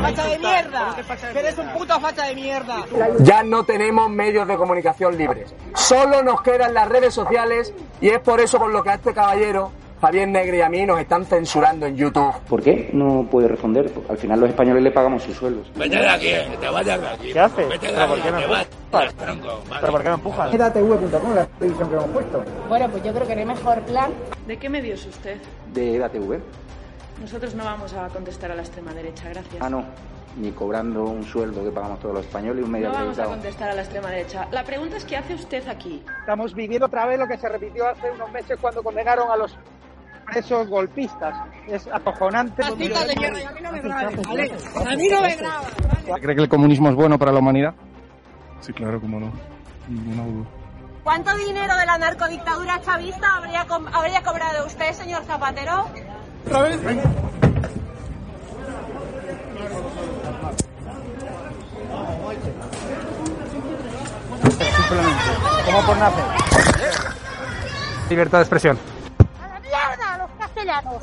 ¡Facha de mierda! ¡Que eres un puto facha de mierda! Ya no tenemos medios de comunicación libres. Solo nos quedan las redes sociales y es por eso por lo que a este caballero, Javier Negre y a mí nos están censurando en YouTube. ¿Por qué no puede responder? Al final los españoles le pagamos sus sueldos. Vete de aquí, que te vayas de aquí. ¿Qué hace? Vete de ¿Pero por aquí, por qué me empujas? La televisión que hemos puesto. Bueno, pues yo creo que no hay mejor plan. ¿De qué medio es usted? ¿De EDATV? Nosotros no vamos a contestar a la extrema derecha, gracias. Ah, no. Ni cobrando un sueldo que pagamos todos los españoles y un medio No vamos a contestar a la extrema derecha. La pregunta es ¿qué hace usted aquí? Estamos viviendo otra vez lo que se repitió hace unos meses cuando condenaron a los presos golpistas. Es acojonante. A mí no me grabes, ¿vale? A mí no me grabes. ¿Cree que el comunismo es bueno para la humanidad? Sí, claro, cómo no. Ninguna duda. ¿Cuánto dinero de la narcodictadura chavista habría, habría cobrado usted, señor Zapatero? ¿Cómo por nacer? Libertad de expresión. ¡A la mierda, los castellanos!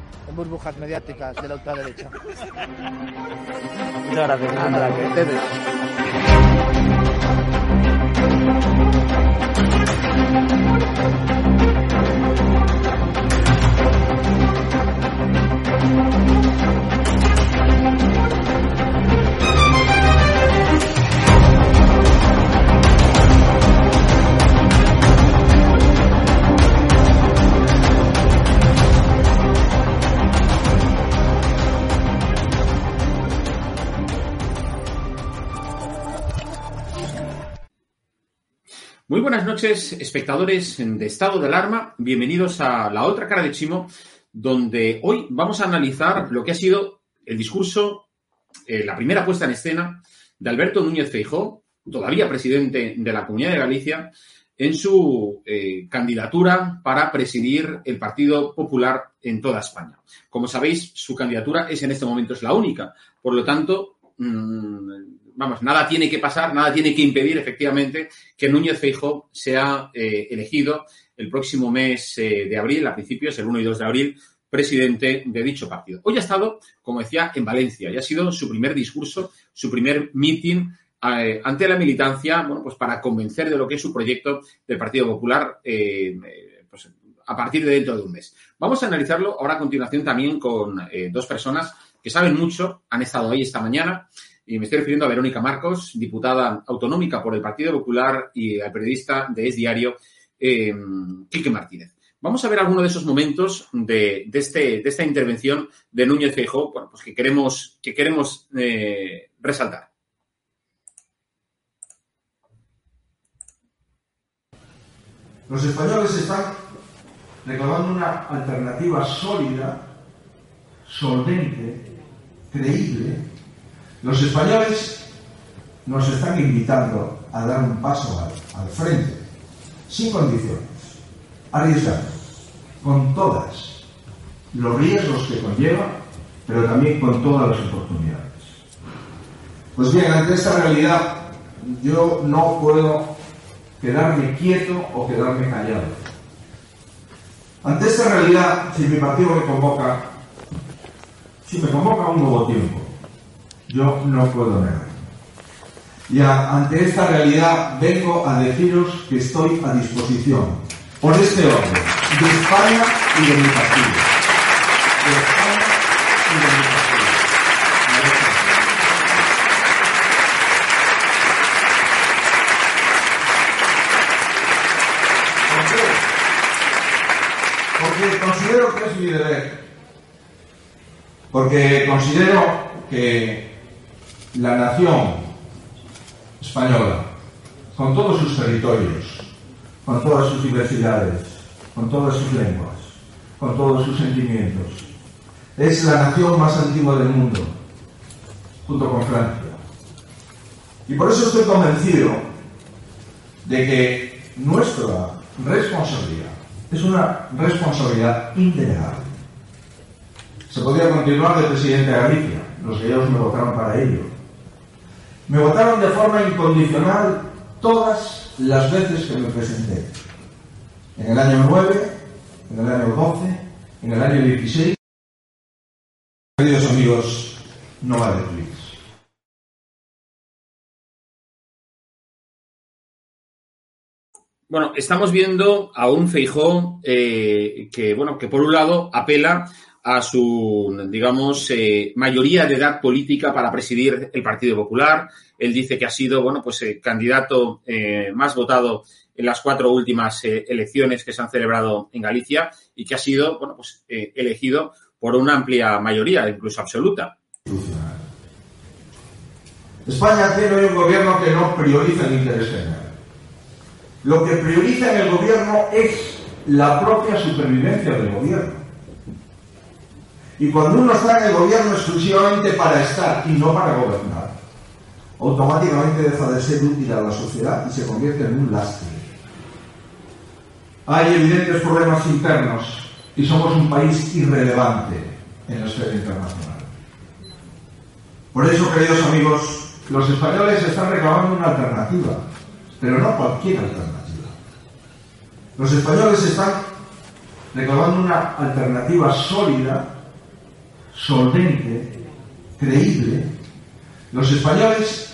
en burbujas mediáticas de la ultraderecha. Muchas gracias. Nada, que Muy buenas noches, espectadores de Estado de Alarma. Bienvenidos a la otra cara de Chimo, donde hoy vamos a analizar lo que ha sido el discurso, eh, la primera puesta en escena de Alberto Núñez Feijó, todavía presidente de la Comunidad de Galicia, en su eh, candidatura para presidir el Partido Popular en toda España. Como sabéis, su candidatura es en este momento es la única. Por lo tanto, mmm, vamos, nada tiene que pasar, nada tiene que impedir efectivamente que Núñez Feijóo sea eh, elegido el próximo mes eh, de abril, a principios, el 1 y 2 de abril, presidente de dicho partido. Hoy ha estado, como decía, en Valencia y ha sido su primer discurso, su primer meeting eh, ante la militancia, bueno, pues para convencer de lo que es su proyecto del Partido Popular pues, a partir de dentro de un mes. Vamos a analizarlo ahora a continuación también con dos personas que saben mucho, han estado ahí esta mañana y me estoy refiriendo a Verónica Marcos, diputada autonómica por el Partido Popular y al periodista de Es Diario, eh, Quique Martínez. Vamos a ver alguno de esos momentos de, de, este, de esta intervención de Núñez Feijóo, bueno, pues que queremos, que queremos eh, resaltar. Los españoles están reclamando una alternativa sólida, solvente, creíble. Los españoles nos están invitando a dar un paso al, frente, sin condiciones, arriesgando, con todas los riesgos que conlleva, pero también con todas las oportunidades. Pues bien, ante esta realidad, yo no puedo quedarme quieto o quedarme callado. Ante esta realidad, si mi partido me convoca, si me convoca un nuevo tiempo, yo no puedo negar. Y ante esta realidad vengo a deciros que estoy a disposición, por este orden, de España y de mi partido. De España y de mi partido. Porque considero que es mi deber. Porque considero que la nación española, con todos sus territorios, con todas sus diversidades, con todas sus lenguas, con todos sus sentimientos, es la nación más antigua del mundo, junto con Francia. Y por eso estoy convencido de que nuestra responsabilidad es una responsabilidad indelegable. Se podría continuar de presidente de Galicia, los gallegos me votaron para ello. Me votaron de forma incondicional todas las veces que me presenté. En el año 9, en el año 12, en el año 16. Queridos amigos, no vale clics. Bueno, estamos viendo a un Feijó eh, que, bueno, que por un lado apela a su, digamos, eh, mayoría de edad política para presidir el Partido Popular. Él dice que ha sido, bueno, pues el candidato eh, más votado en las cuatro últimas eh, elecciones que se han celebrado en Galicia y que ha sido, bueno, pues elegido por una amplia mayoría, incluso absoluta. España tiene hoy un gobierno que no prioriza el interés general. Lo que prioriza en el gobierno es la propia supervivencia del gobierno. Y cuando uno está en el gobierno exclusivamente para estar y no para gobernar, automáticamente deja de ser útil a la sociedad y se convierte en un lastre. Hay evidentes problemas internos y somos un país irrelevante en la esfera internacional. Por eso, queridos amigos, los españoles están reclamando una alternativa, pero no cualquier alternativa. Los españoles están reclamando una alternativa sólida, solvente, creíble. Los españoles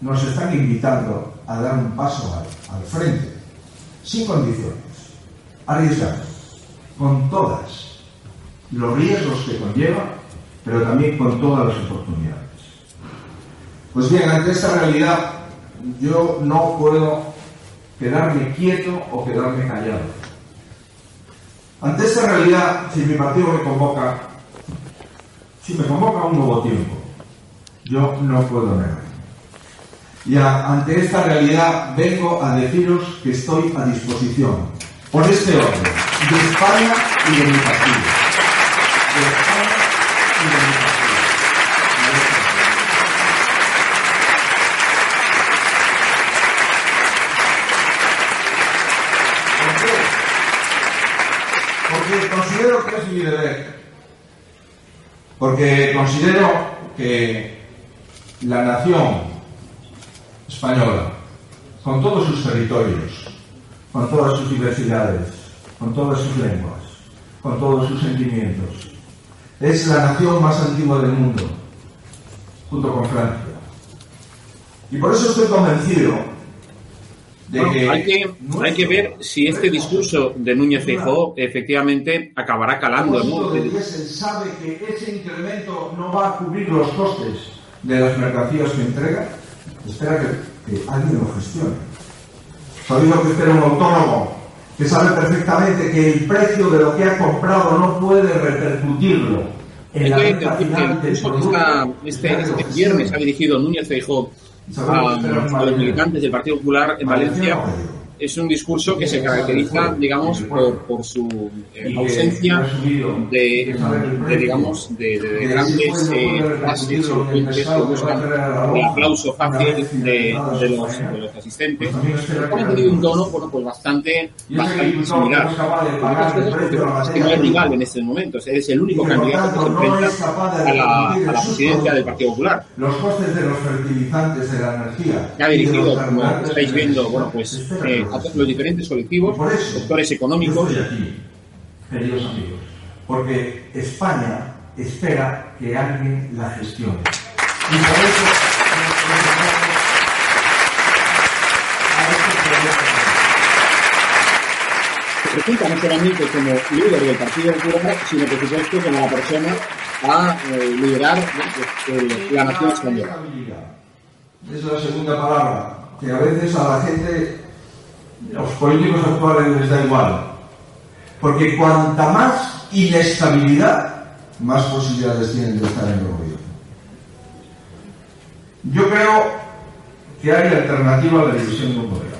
nos están invitando a dar un paso al, frente, sin condiciones, arriesgando, con todas los riesgos que conlleva, pero también con todas las oportunidades. Pues bien, ante esta realidad yo no puedo quedarme quieto o quedarme callado. Ante esta realidad, si mi partido me convoca, si me convoca un nuevo tiempo, yo no puedo negar. Y ante esta realidad vengo a deciros que estoy a disposición, por este orden, de España y de mi partido. De España y de mi partido. Porque considero que es mi deber. Porque considero que la nación española, con todos sus territorios, con todas sus diversidades, con todas sus lenguas, con todos sus sentimientos, es la nación más antigua del mundo, junto con Francia. Y por eso estoy convencido de Bueno, que hay, que, hay que ver si este discurso de Núñez Feijóo efectivamente acabará calando, El ¿no? sabe que ese incremento no va a cubrir los costes de las mercancías que entrega. Espera que, que alguien lo gestione. Sabido que usted era un autónomo que sabe perfectamente que el precio de lo que ha comprado no puede repercutirlo en la que que este, este viernes ha dirigido Núñez Feijóo a, a los militantes del Partido Popular en Valencia. Es un discurso que se caracteriza, digamos, por, por su eh, ausencia de, de, digamos, de, de- de grandes eh, frases elocuentes que buscan el aplauso fácil de, de los, los asistentes. Ha tenido un tono, bueno, pues bastante, bastante similar. Es que no es rival en estos momentos, es el único candidato que se enfrenta a la, a la presidencia del Partido Popular. Los costes de los fertilizantes, de la energía. que ha dirigido, como estáis viendo, bueno, pues eh, a los diferentes colectivos, sectores económicos. Yo estoy aquí, queridos amigos, porque España espera que alguien la gestione. Y por eso. a Resulta no solamente como líder del Partido Popular, sino que por supuesto como la persona a eh, liderar eh, la nación española. Es la segunda palabra, que a veces a la gente los políticos actuales les da igual. Porque cuanta más inestabilidad, más posibilidades tienen de estar en el gobierno. Yo creo que hay alternativa a la división de un gobierno.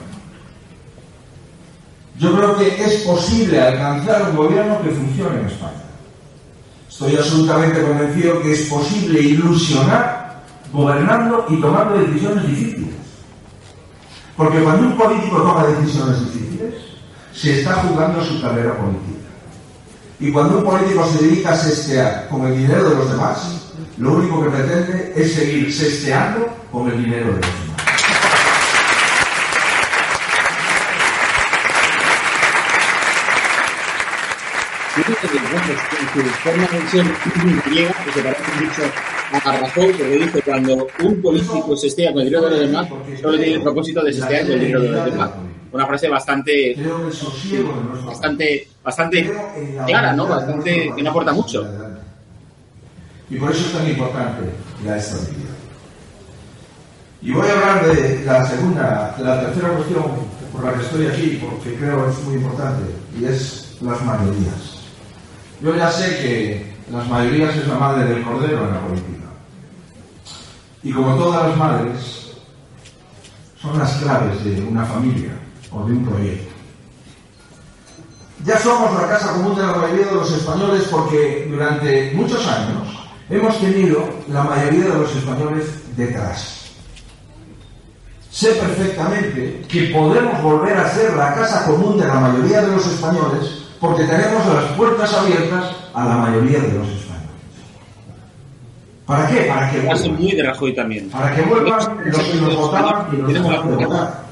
Yo creo que es posible alcanzar un gobierno que funcione en España. Estoy absolutamente convencido que es posible ilusionar gobernando y tomando decisiones difíciles. Porque cuando un político toma decisiones difíciles, se está jugando su carrera política. Y cuando un político se dedica a sestear con el dinero de los demás, lo único que pretende es seguir sesteando con el dinero de los demás. su forma de griega, que se parece mucho a Rajoy, porque dice cuando un político se estea con el dinero de los solo tiene el propósito de sestear con el dinero de los demás. Una frase bastante, bastante, bastante clara, ¿no? Bastante, que no aporta mucho. Y por eso es tan importante la estabilidad. Y voy a hablar de la segunda, la tercera cuestión por la que estoy aquí, porque creo es muy importante, y es las mayorías. Yo ya sé que las mayorías es la madre del cordero en la política. Y como todas las madres, son las claves de una familia o de un proyecto. Ya somos la casa común de la mayoría de los españoles porque durante muchos años hemos tenido la mayoría de los españoles detrás. Sé perfectamente que podemos volver a ser la casa común de la mayoría de los españoles porque tenemos las puertas abiertas a la mayoría de los españoles. ¿Para qué? Para que vuelvan. muy de Rajoy también. Para que vuelvan los que nos votaban y los que no votar.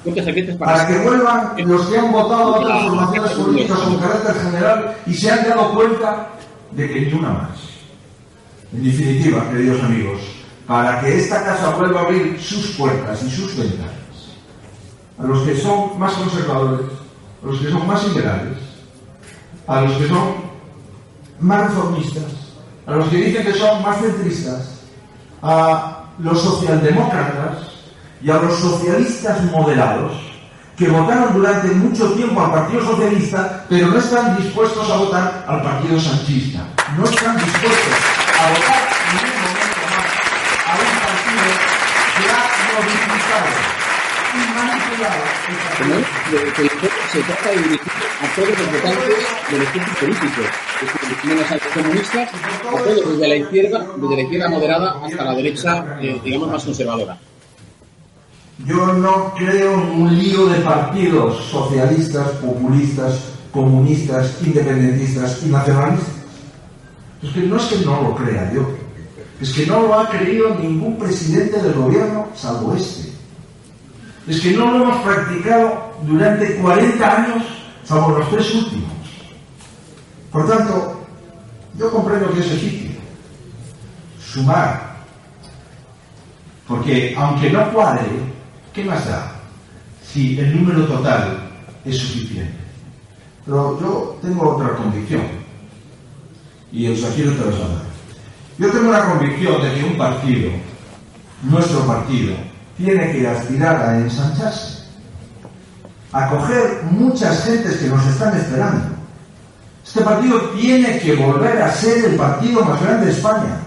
Para que vuelvan los que han votado a otras formaciones políticas con carácter general y se han dado cuenta de que ni una más. En definitiva, queridos amigos, para que esta casa vuelva a abrir sus puertas y sus ventanas a los que son más conservadores, a los que son más liberales, a los que son más reformistas, a los que dicen que son más centristas, a los socialdemócratas y a los socialistas moderados que votaron durante mucho tiempo al Partido Socialista, pero no están dispuestos a votar al Partido Sanchista. No están dispuestos a votar en un momento más a un partido que ha modificado se trata de dirigir a todos los votantes de los grupos políticos, menos los comunistas, a todos desde la izquierda, desde la izquierda moderada hasta la derecha, eh, digamos, más conservadora. Yo no creo en un lío de partidos socialistas, populistas, comunistas, independentistas y nacionalistas. Es que no es que no lo crea yo, es que no lo ha creído ningún presidente del gobierno salvo este es que no lo hemos practicado durante 40 años, salvo los tres últimos. Por tanto, yo comprendo que es legítimo sumar, porque aunque no cuadre, ¿qué más da si el número total es suficiente? Pero yo tengo otra convicción, y os la quiero trasladar. Yo tengo la convicción de que un partido, nuestro partido, tiene que aspirar a ensancharse, a coger muchas gentes que nos están esperando. Este partido tiene que volver a ser el partido más grande de España.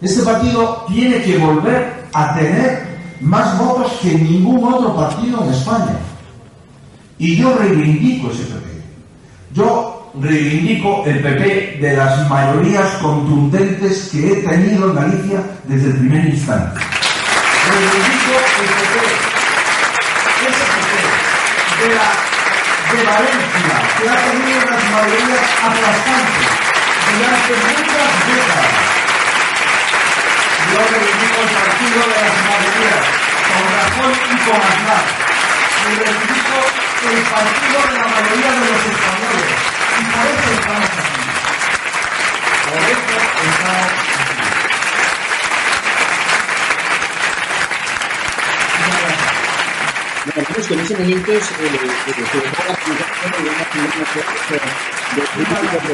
Este partido tiene que volver a tener más votos que ningún otro partido en España. Y yo reivindico ese PP. Yo reivindico el PP de las mayorías contundentes que he tenido en Galicia desde el primer instante reivindico el PP, ese PP de, la, Valencia, que ha tenido unas mayorías aplastantes durante muchas décadas. Yo reivindico el partido de las mayorías, con Rajoy y con Aznar. Y reivindico el partido de la mayoría de los españoles. Y por eso estamos aquí. Por eso estamos aquí. Tenemos que en ese momento es, la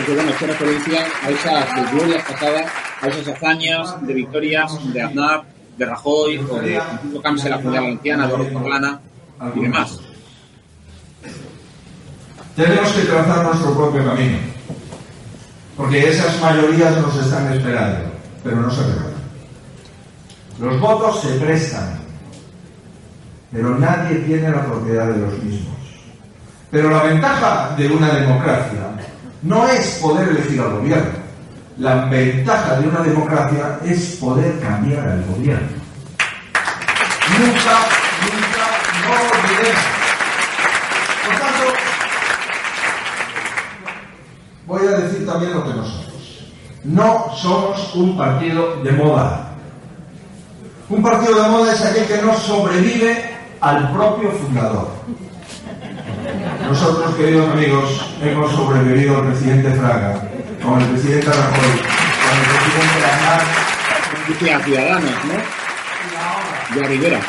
de bueno, hace referencia a esas glorias pasadas, a esas hazañas de victorias de Aznar, de Rajoy o de incluso Camps en la Comunidad Valenciana, de y demás. Tenemos que trazar nuestro propio camino, porque esas mayorías nos están esperando, pero no se regalan. Los votos se prestan, pero nadie tiene la propiedad de los mismos. Pero la ventaja de una democracia no es poder elegir al gobierno. La ventaja de una democracia es poder cambiar al gobierno. Nunca, nunca, no olvidemos. Por tanto, voy a decir también lo que nosotros. No somos un partido de moda. Un partido de moda es aquel que no sobrevive al propio fundador. Nosotros, queridos amigos, hemos sobrevivido al presidente Fraga, con el presidente Rajoy, con el presidente Aznar. Y a Ciudadanos, ¿no? Y a Rivera.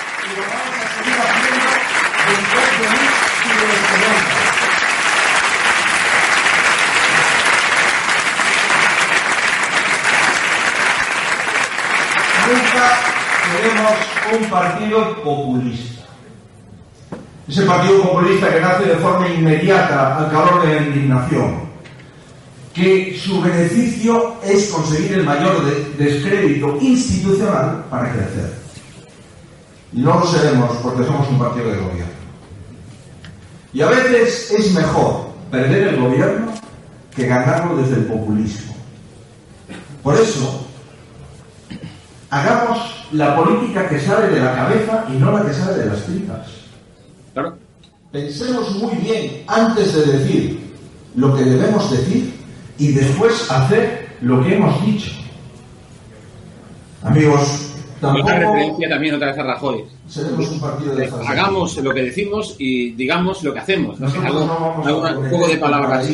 Nunca seremos un partido populista. Ese partido populista que nace de forma inmediata al calor de la indignación, que su beneficio es conseguir el mayor de- descrédito institucional para crecer. Y no lo seremos porque somos un partido de gobierno. Y a veces es mejor perder el gobierno que ganarlo desde el populismo. Por eso, hagamos la política que sale de la cabeza y no la que sale de las tripas. Pensemos muy bien antes de decir lo que debemos decir y después hacer lo que hemos dicho. Amigos, Otra tampoco referencia también otra vez a Rajoy. seremos un partido de. Hagamos lo que decimos y digamos lo que hacemos. No sé, algo, no a algo- un de el palabras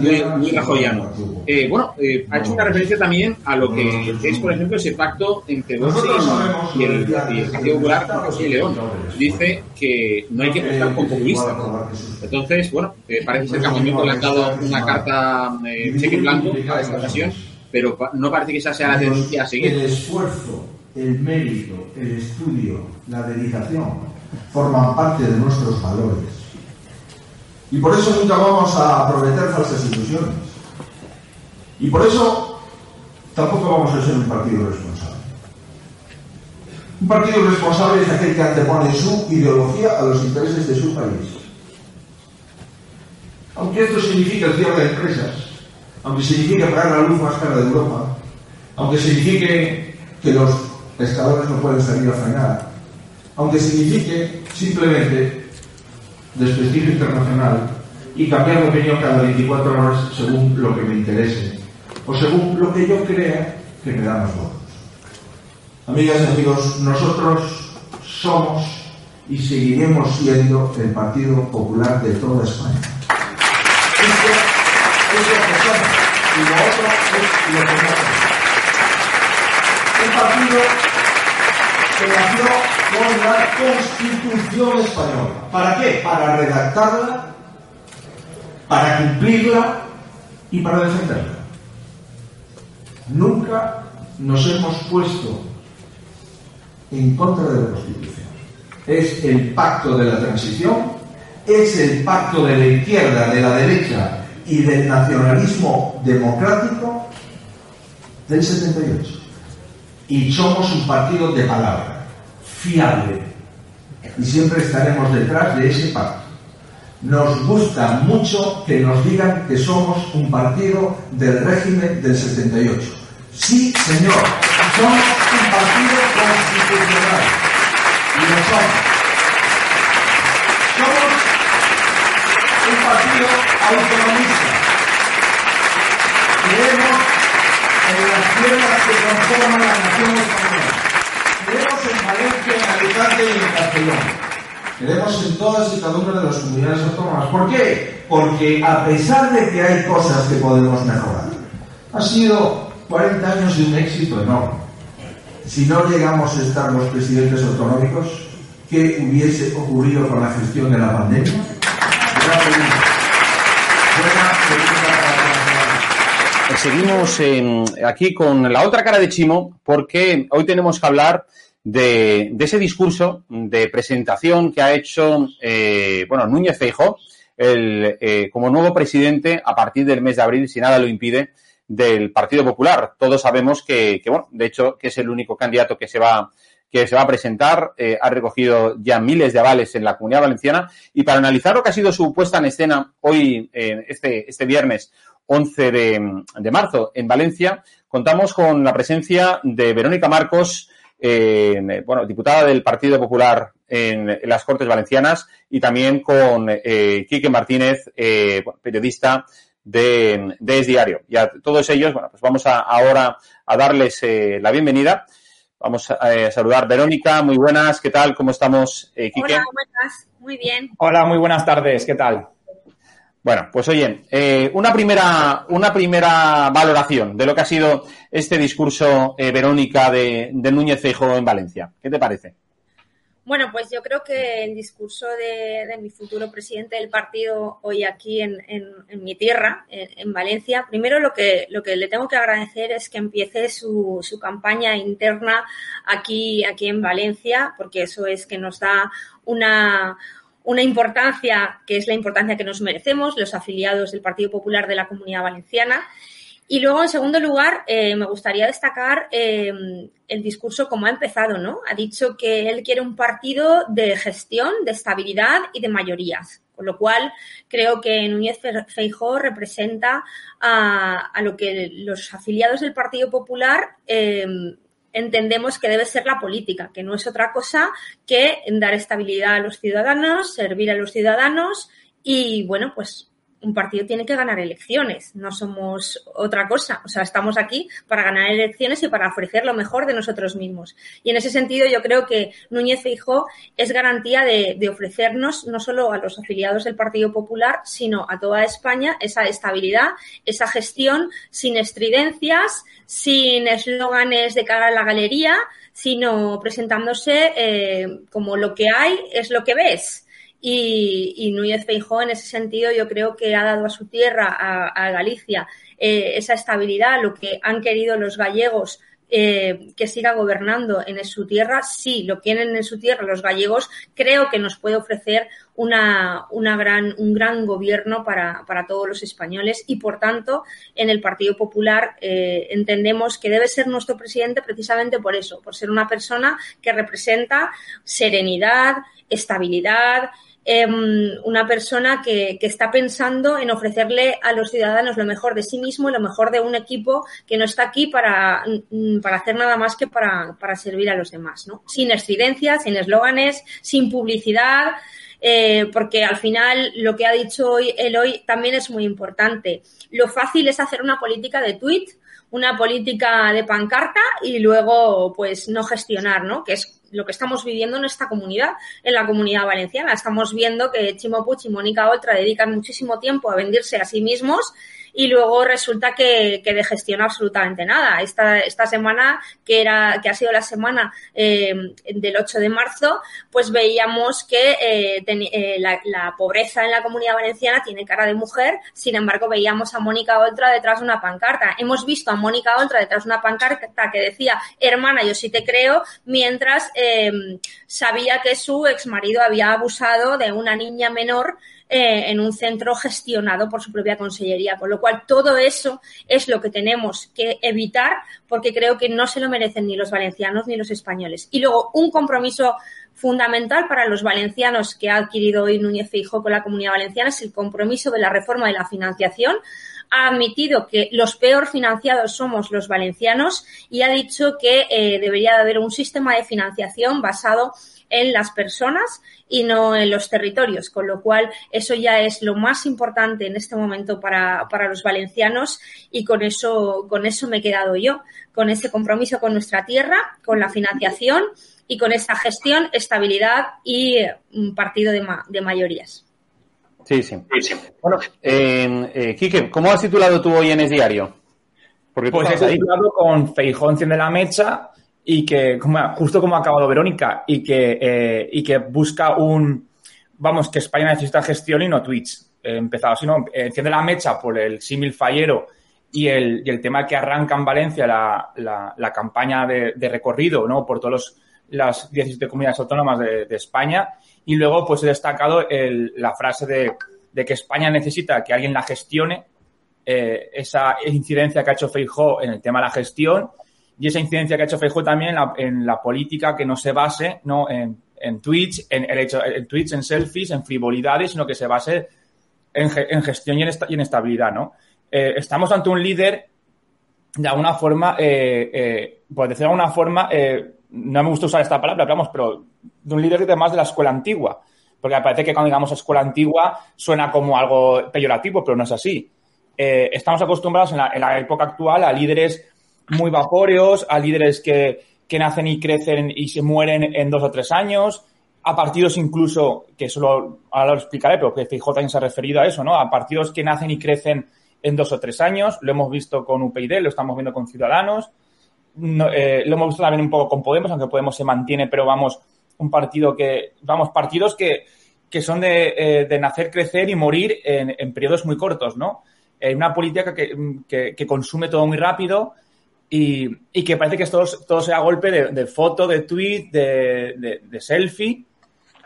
muy, muy rajoyano. el. Eh, bueno, eh, ha hecho una referencia también a lo que es, por ejemplo, ese pacto entre Vox y, y el, el Partido Popular con José León. Dice que no hay que pactar con populistas. Entonces, bueno, eh, parece ser que al momento le han dado una carta eh, cheque en blanco a esta ocasión, pero no parece que esa sea la tendencia a El seguir. esfuerzo, el mérito, el estudio, la dedicación forman parte de nuestros valores. Y por eso nunca vamos a prometer falsas ilusiones. Y por eso tampoco vamos a ser un partido responsable. Un partido responsable es aquel que antepone su ideología a los intereses de su país. Aunque esto signifique el cierre de empresas, aunque signifique pagar la luz más cara de Europa, aunque signifique que los pescadores no pueden salir a frenar, aunque signifique simplemente desprestigio internacional y cambiar de opinión cada 24 horas según lo que me interese o según lo que yo crea que me da más votos. Amigas y amigos, nosotros somos y seguiremos siendo el Partido Popular de toda España. Esto es lo que y lo otro es lo que no. Partido nació con la Constitución española. ¿Para qué? Para redactarla, para cumplirla y para defenderla. Nunca nos hemos puesto en contra de la Constitución. Es el pacto de la transición, es el pacto de la izquierda, de la derecha y del nacionalismo democrático del 78. Y somos un partido de palabra, fiable. Y siempre estaremos detrás de ese pacto. Nos gusta mucho que nos digan que somos un partido del régimen del 78. Sí, señor, somos un partido constitucional. Y lo somos. Somos un partido autonomista. Creemos que la nación española. Creemos en Valencia, en Alicante y en Castellón. Creemos en todas y cada una de las comunidades autónomas. ¿Por qué? Porque a pesar de que hay cosas que podemos mejorar, ha sido 40 años de un éxito enorme. Si no llegamos a estar los presidentes autonómicos, qué hubiese ocurrido con la gestión de la pandemia? Seguimos eh, aquí con la otra cara de Chimo porque hoy tenemos que hablar de, ese discurso de presentación que ha hecho eh, bueno Núñez Feijóo el, eh, como nuevo presidente a partir del mes de abril, si nada lo impide, del Partido Popular. Todos sabemos que, que bueno, de hecho, que es el único candidato que se va que se va a presentar, eh, ha recogido ya miles de avales en la comunidad valenciana y para analizar lo que ha sido su puesta en escena hoy, eh, este, este viernes 11 de, de, marzo en Valencia, contamos con la presencia de Verónica Marcos, eh, bueno, diputada del Partido Popular en, en, las Cortes Valencianas y también con eh, Quique Martínez, eh, periodista de, de, Es Diario. Y a todos ellos, bueno, pues vamos a, ahora a darles eh, la bienvenida. Vamos a, a, saludar Verónica, muy buenas, ¿qué tal? ¿Cómo estamos, eh, Quique? Hola, ¿cómo estás? Muy bien. Hola, muy buenas tardes, ¿qué tal? Bueno, pues oye, eh, una primera, una primera valoración de lo que ha sido este discurso, eh, Verónica, de, de Núñez Feijóo en Valencia. ¿Qué te parece? Bueno, pues yo creo que el discurso de, de mi futuro presidente del partido hoy aquí en, en, mi tierra, en, en, Valencia, primero lo que, lo que le tengo que agradecer es que empiece su, su campaña interna aquí, aquí en Valencia, porque eso es que nos da una, una importancia que es la importancia que nos merecemos los afiliados del Partido Popular de la Comunidad Valenciana. Y luego, en segundo lugar, eh, me gustaría destacar eh, el discurso como ha empezado, ¿no? Ha dicho que él quiere un partido de gestión, de estabilidad y de mayorías. Con lo cual, creo que Núñez Feijóo representa a, a lo que los afiliados del Partido Popular eh, entendemos que debe ser la política, que no es otra cosa que dar estabilidad a los ciudadanos, servir a los ciudadanos y, bueno, pues un partido tiene que ganar elecciones, no somos otra cosa. O sea, estamos aquí para ganar elecciones y para ofrecer lo mejor de nosotros mismos. Y en ese sentido, yo creo que Núñez Feijóo es garantía de, de, ofrecernos no solo a los afiliados del Partido Popular, sino a toda España esa estabilidad, esa gestión sin estridencias, sin eslóganes de cara a la galería, sino presentándose eh, como lo que hay es lo que ves y, y Núñez Feijóo en ese sentido yo creo que ha dado a su tierra, a, a Galicia, eh, esa estabilidad, lo que han querido los gallegos eh, que siga gobernando en su tierra, sí, lo quieren en su tierra los gallegos, creo que nos puede ofrecer una, una gran, un gran gobierno para, para, todos los españoles y, por tanto, en el Partido Popular eh, entendemos que debe ser nuestro presidente precisamente por eso, por ser una persona que representa serenidad, estabilidad, eh, una persona que, que, está pensando en ofrecerle a los ciudadanos lo mejor de sí mismo y lo mejor de un equipo que no está aquí para, mm, para hacer nada más que para, para servir a los demás, ¿no? Sin estridencias, sin eslóganes, sin publicidad, eh, porque al final lo que ha dicho hoy él hoy también es muy importante. Lo fácil es hacer una política de tweet, una política de pancarta y luego pues no gestionar, ¿no? Que es lo que estamos viviendo en esta comunidad, en la comunidad valenciana. Estamos viendo que Chimo Puig y Mónica Oltra dedican muchísimo tiempo a venderse a sí mismos y luego resulta que, que de gestión absolutamente nada. Esta, esta semana, que, era, que ha sido la semana eh, del 8 de marzo, pues veíamos que eh, eh, la, la, pobreza en la comunidad valenciana tiene cara de mujer, sin embargo veíamos a Mónica Oltra detrás de una pancarta. Hemos visto a Mónica Oltra detrás de una pancarta que decía, hermana, yo sí te creo, mientras eh, sabía que su exmarido había abusado de una niña menor eh, en un centro gestionado por su propia consellería. Con lo cual, todo eso es lo que tenemos que evitar porque creo que no se lo merecen ni los valencianos ni los españoles. Y luego, un compromiso fundamental para los valencianos que ha adquirido hoy Núñez Feijóo con la comunidad valenciana es el compromiso de la reforma de la financiación ha admitido que los peor financiados somos los valencianos y ha dicho que eh, debería de haber un sistema de financiación basado en las personas y no en los territorios, con lo cual eso ya es lo más importante en este momento para, para los valencianos y con eso, con eso me he quedado yo, con ese compromiso con nuestra tierra, con la financiación y con esa gestión, estabilidad y un partido de, ma de mayorías. Sí, sí. sí. Bueno, eh, eh, Quique, ¿cómo has titulado tú hoy en Es Diario? Porque pues he titulado con Feijón de la mecha y que, justo como ha acabado Verónica, y que, eh, y que busca un, vamos, que España necesita gestión y no tweets. Empezado, sino enciende la mecha por el símil fallero y el, y el tema que arranca en Valencia la, la, campaña de, de, recorrido, ¿no? Por todas las 17 comunidades autónomas de, de, España. Y luego, pues he destacado el, la frase de, que España necesita que alguien la gestione, eh, esa incidencia que ha hecho Feijó en el tema de la gestión y esa incidencia que ha hecho Feijó también en la, política que no se base, ¿no? En, en tweets, en, en tweets, en selfies, en frivolidades, sino que se base en, gestión y en, estabilidad, ¿no? Eh, estamos ante un líder, de alguna forma, eh, eh, por decirlo de alguna forma, eh, no me gusta usar esta palabra, pero, pero de un líder de más de la escuela antigua. Porque parece que cuando digamos escuela antigua suena como algo peyorativo, pero no es así. Eh, estamos acostumbrados en la, época actual a líderes muy vapóreos, a líderes que, que nacen y crecen y se mueren en dos o tres años, a partidos incluso, que solo ahora lo explicaré, pero que FIJ también se ha referido a eso, ¿no? A partidos que nacen y crecen en dos o tres años, lo hemos visto con UPyD, lo estamos viendo con Ciudadanos, no, eh, lo hemos visto también un poco con Podemos, aunque Podemos se mantiene, pero vamos, un partido que, vamos, partidos que, que son de, eh, nacer, crecer y morir en, periodos muy cortos, ¿no? En una política que, que, consume todo muy rápido, y, y, que parece que todo, todo sea golpe de, de foto, de tweet, de, de, selfie,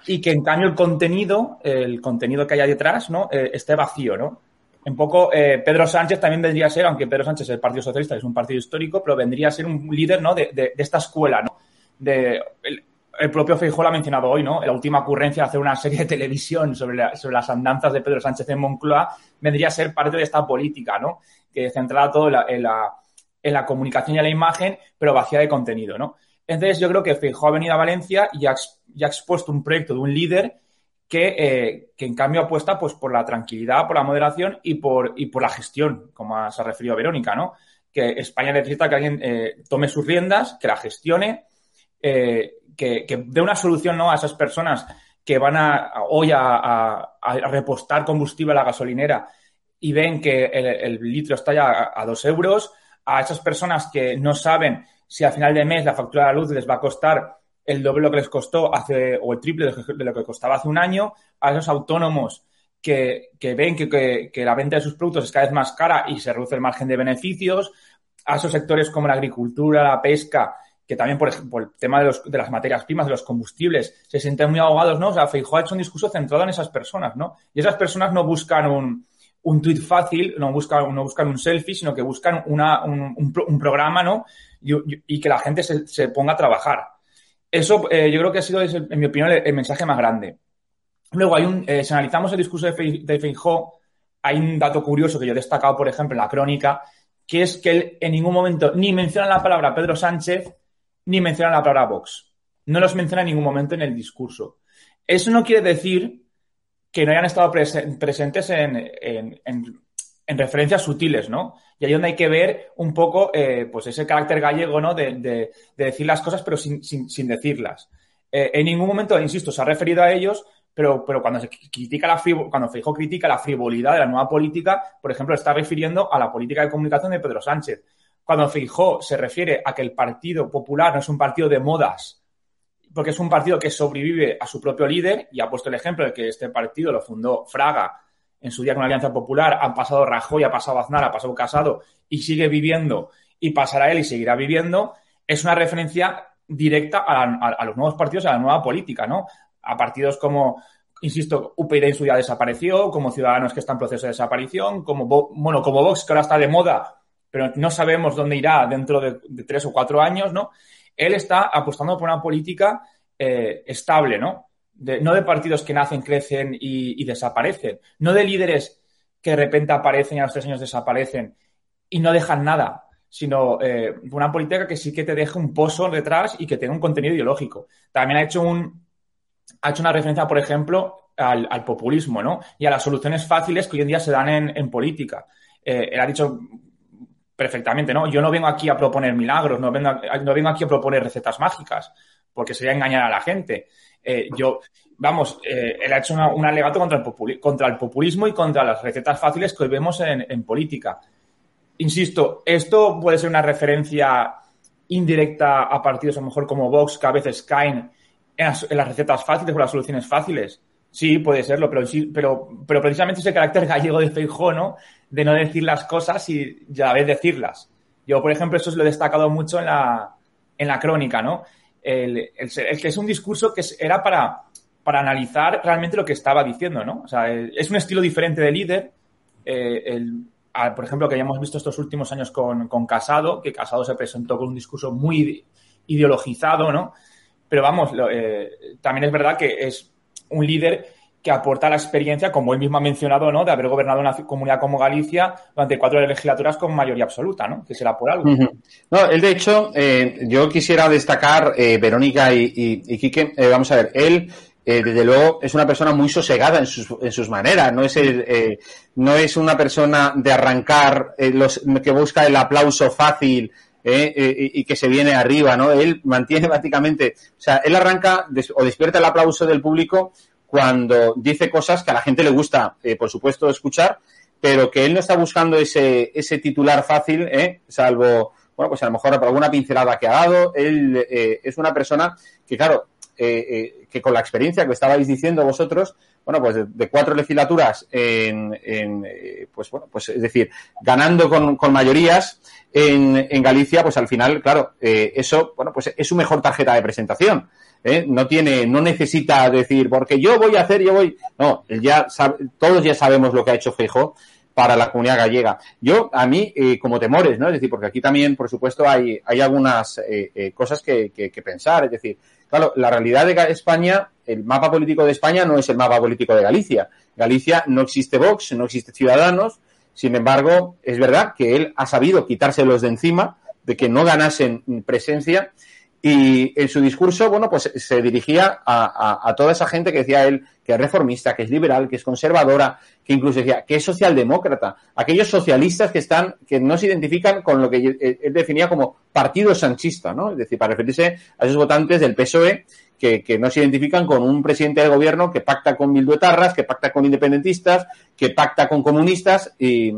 y que en cambio el contenido, el contenido que haya detrás, ¿no? Eh, esté vacío, ¿no? Un poco, eh, Pedro Sánchez también vendría a ser, aunque Pedro Sánchez es el Partido Socialista, es un partido histórico, pero vendría a ser un líder, ¿no? De, de esta escuela, ¿no? De, el propio Feijóo ha mencionado hoy, ¿no? La última ocurrencia de hacer una serie de televisión sobre, la, sobre las andanzas de Pedro Sánchez en Moncloa vendría a ser parte de esta política, ¿no? Que centrada todo en la, comunicación y en la imagen, pero vacía de contenido, ¿no? Entonces yo creo que Feijóo ha venido a Valencia y ha, expuesto un proyecto de un líder que, eh, que, en cambio apuesta pues por la tranquilidad, por la moderación y por, la gestión, como se ha referido Verónica, ¿no? Que España necesita que alguien eh, tome sus riendas, que la gestione, eh, que, que dé una solución ¿no? a esas personas que van a, hoy a, repostar combustible a la gasolinera y ven que el, litro está ya a, dos euros, a esas personas que no saben si al final de mes la factura de la luz les va a costar el doble lo que les costó hace, o el triple de lo que costaba hace un año, a esos autónomos que, que ven que, que, que, la venta de sus productos es cada vez más cara y se reduce el margen de beneficios, a esos sectores como la agricultura, la pesca, que también por, por el tema de, los, de, las materias primas, de los combustibles, se sienten muy ahogados, ¿no? O sea, Feijóo ha hecho un discurso centrado en esas personas, ¿no? Y esas personas no buscan un, un tweet fácil, no buscan, no buscan un selfie, sino que buscan una, un, un, programa, ¿no? Y, que la gente se, se ponga a trabajar. Eso eh, yo creo que ha sido, en mi opinión, el, mensaje más grande. Luego, hay un, eh, si analizamos el discurso de, Fei, de Feijóo, hay un dato curioso que yo he destacado, por ejemplo, en la crónica, que es que él en ningún momento ni menciona la palabra Pedro Sánchez, ni menciona la palabra Vox. No los menciona en ningún momento en el discurso. Eso no quiere decir que no hayan estado presen presentes en, en, en, en, referencias sutiles, ¿no? Y ahí donde hay que ver un poco, eh, pues ese carácter gallego, ¿no? De, de, de decir las cosas, pero sin, sin, decirlas. Eh, en ningún momento, insisto, se ha referido a ellos, pero, pero cuando se critica la cuando Feijóo critica la frivolidad de la nueva política, por ejemplo, está refiriendo a la política de comunicación de Pedro Sánchez. Cuando Feijóo se refiere a que el Partido Popular no es un partido de modas, porque es un partido que sobrevive a su propio líder y ha puesto el ejemplo de que este partido lo fundó Fraga en su día con la Alianza Popular, han pasado Rajoy, ha pasado Aznar, ha pasado Casado y sigue viviendo y pasará él y seguirá viviendo, es una referencia directa a los nuevos partidos, a la nueva política, ¿no? A partidos como, insisto, UPyD en su día desapareció, como Ciudadanos que está en proceso de desaparición, como, bueno, como Vox que ahora está de moda, pero no sabemos dónde irá dentro de, tres o cuatro años, ¿no? él está apostando por una política eh, estable, ¿no? No de partidos que nacen, crecen y, desaparecen, no de líderes que de repente aparecen y a los tres años desaparecen y no dejan nada, sino eh, una política que sí que te deje un pozo detrás y que tenga un contenido ideológico. También ha hecho, un, ha hecho una referencia, por ejemplo, al, al, populismo, ¿no? Y a las soluciones fáciles que hoy en día se dan en, en política. Eh, él ha dicho perfectamente, ¿no? Yo no vengo aquí a proponer milagros, no vengo, no vengo aquí a proponer recetas mágicas, porque sería engañar a la gente. Eh, yo, vamos, eh, él ha hecho un alegato contra el, contra el, populismo y contra las recetas fáciles que hoy vemos en, en, política. Insisto, esto puede ser una referencia indirecta a partidos a lo mejor como Vox, que a veces caen en las, recetas fáciles o las soluciones fáciles. Sí, puede serlo, pero, pero, pero precisamente ese carácter gallego de Feijó, ¿no? De no decir las cosas y, a la vez decirlas. Yo, por ejemplo, eso lo he destacado mucho en la, en la crónica, ¿no? El, que es un discurso que era para, para analizar realmente lo que estaba diciendo, ¿no? O sea, es un estilo diferente de líder. Eh, el, por ejemplo, que ya hemos visto estos últimos años con, con Casado, que Casado se presentó con un discurso muy ideologizado, ¿no? Pero vamos, eh, también es verdad que es un líder que aporta la experiencia, como él mismo ha mencionado, ¿no? De haber gobernado una comunidad como Galicia durante cuatro legislaturas con mayoría absoluta, ¿no? Que será por algo. No, él de hecho, eh, yo quisiera destacar, eh, Verónica y, y, Quique, vamos a ver, él desde luego es una persona muy sosegada en sus, maneras, no es, el, no es una persona de arrancar que busca el aplauso fácil ¿eh? Eh, y que se viene arriba, ¿no? Él mantiene básicamente, o sea, él arranca o despierta el aplauso del público cuando dice cosas que a la gente le gusta, eh, por supuesto, escuchar, pero que él no está buscando ese, ese titular fácil, ¿eh? salvo, bueno, pues a lo mejor alguna pincelada que ha dado. Él es una persona que, claro, que con la experiencia que estabais diciendo vosotros, bueno, pues de, cuatro legislaturas en, en pues bueno, pues es decir, ganando con, con mayorías, en, en Galicia, pues al final, claro, eh, eso, bueno, pues es su mejor tarjeta de presentación. ¿Eh? No tiene, no necesita decir, porque yo voy a hacer, yo voy. No, ya todos ya sabemos lo que ha hecho Feijóo para la comunidad gallega. Yo, a mí, eh, como temores, ¿no? Es decir, porque aquí también, por supuesto, hay, hay algunas eh, eh, cosas que, que, pensar. Es decir, claro, la realidad de España, el mapa político de España no es el mapa político de Galicia. Galicia no existe Vox, no existe Ciudadanos, sin embargo, es verdad que él ha sabido quitárselos de encima, de que no ganasen presencia, y en su discurso, bueno, pues se dirigía a, toda esa gente que decía él que es reformista, que es liberal, que es conservadora, que incluso decía que es socialdemócrata. Aquellos socialistas que están, que no se identifican con lo que él definía como partido sanchista, ¿no? Es decir, para referirse a esos votantes del PSOE que, no se identifican con un presidente del gobierno que pacta con bilduetarras, que pacta con independentistas, que pacta con comunistas y,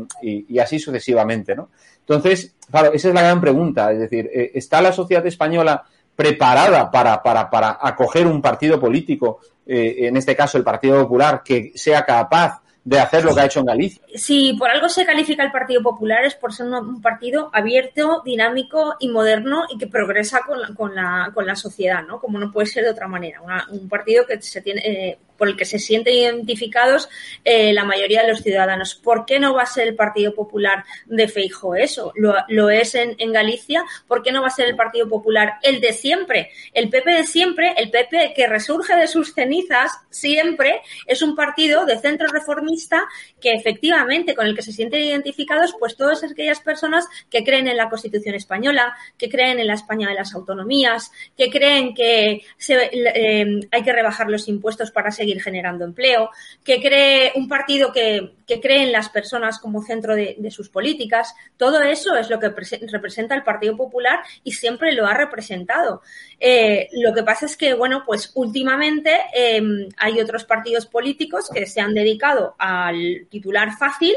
así sucesivamente, ¿no? Entonces, claro, esa es la gran pregunta. Es decir, eh, ¿está la sociedad española preparada para, para, para acoger un partido político, eh, en este caso el Partido Popular, que sea capaz de hacer lo que ha hecho en Galicia. Si por algo se califica el Partido Popular es por ser un, partido abierto, dinámico y moderno y que progresa con la, con la, con la sociedad, ¿no? Como no puede ser de otra manera. un partido que se tiene, eh, por el que se sienten identificados eh, la mayoría de los ciudadanos. ¿Por qué no va a ser el Partido Popular de Feijo eso? Lo, lo es en, Galicia. ¿Por qué no va a ser el Partido Popular el de siempre? El PP de siempre, el PP que resurge de sus cenizas siempre, es un partido de centro reformista que efectivamente con el que se sienten identificados pues todas aquellas personas que creen en la Constitución española, que creen en la España de las autonomías, que creen que se, eh, hay que rebajar los impuestos para seguir generando empleo, que cree un partido que, que cree en las personas como centro de, sus políticas. Todo eso es lo que representa el Partido Popular y siempre lo ha representado. Eh, lo que pasa es que, bueno, pues últimamente em, hay otros partidos políticos que se han dedicado al titular fácil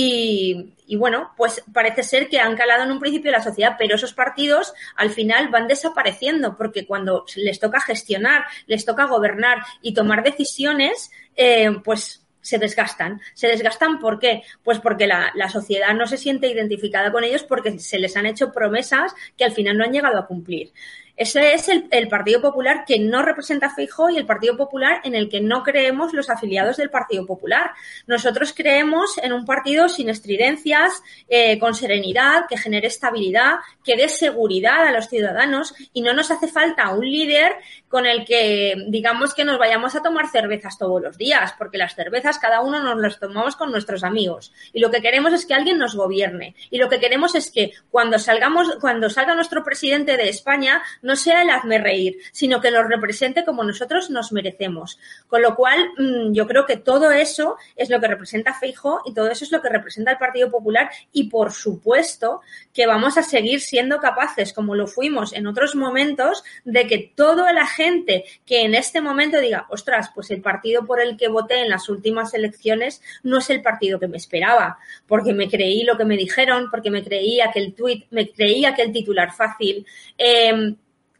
y, bueno, pues parece ser que han calado en un principio la sociedad, pero esos partidos al final van desapareciendo porque cuando les toca gestionar, les toca gobernar y tomar decisiones, eh, pues se desgastan. ¿Se desgastan por qué? Pues porque la, la, sociedad no se siente identificada con ellos porque se les han hecho promesas que al final no han llegado a cumplir. Ese es el, Partido Popular que no representa a Feijóo y el Partido Popular en el que no creemos los afiliados del Partido Popular. Nosotros creemos en un partido sin estridencias, eh, con serenidad, que genere estabilidad, que dé seguridad a los ciudadanos y no nos hace falta un líder con el que digamos que nos vayamos a tomar cervezas todos los días, porque las cervezas cada uno nos las tomamos con nuestros amigos. Y lo que queremos es que alguien nos gobierne. Y lo que queremos es que cuando salgamos, cuando salga nuestro presidente de España no sea el hazme reír, sino que nos represente como nosotros nos merecemos. Con lo cual, mm, yo creo que todo eso es lo que representa Feijo y todo eso es lo que representa el Partido Popular. Y, por supuesto, que vamos a seguir siendo capaces, como lo fuimos en otros momentos, de que toda la gente que en este momento diga, ostras, pues el partido por el que voté en las últimas elecciones no es el partido que me esperaba, porque me creí lo que me dijeron, porque me creí aquel tuit, me creí aquel titular fácil. Em,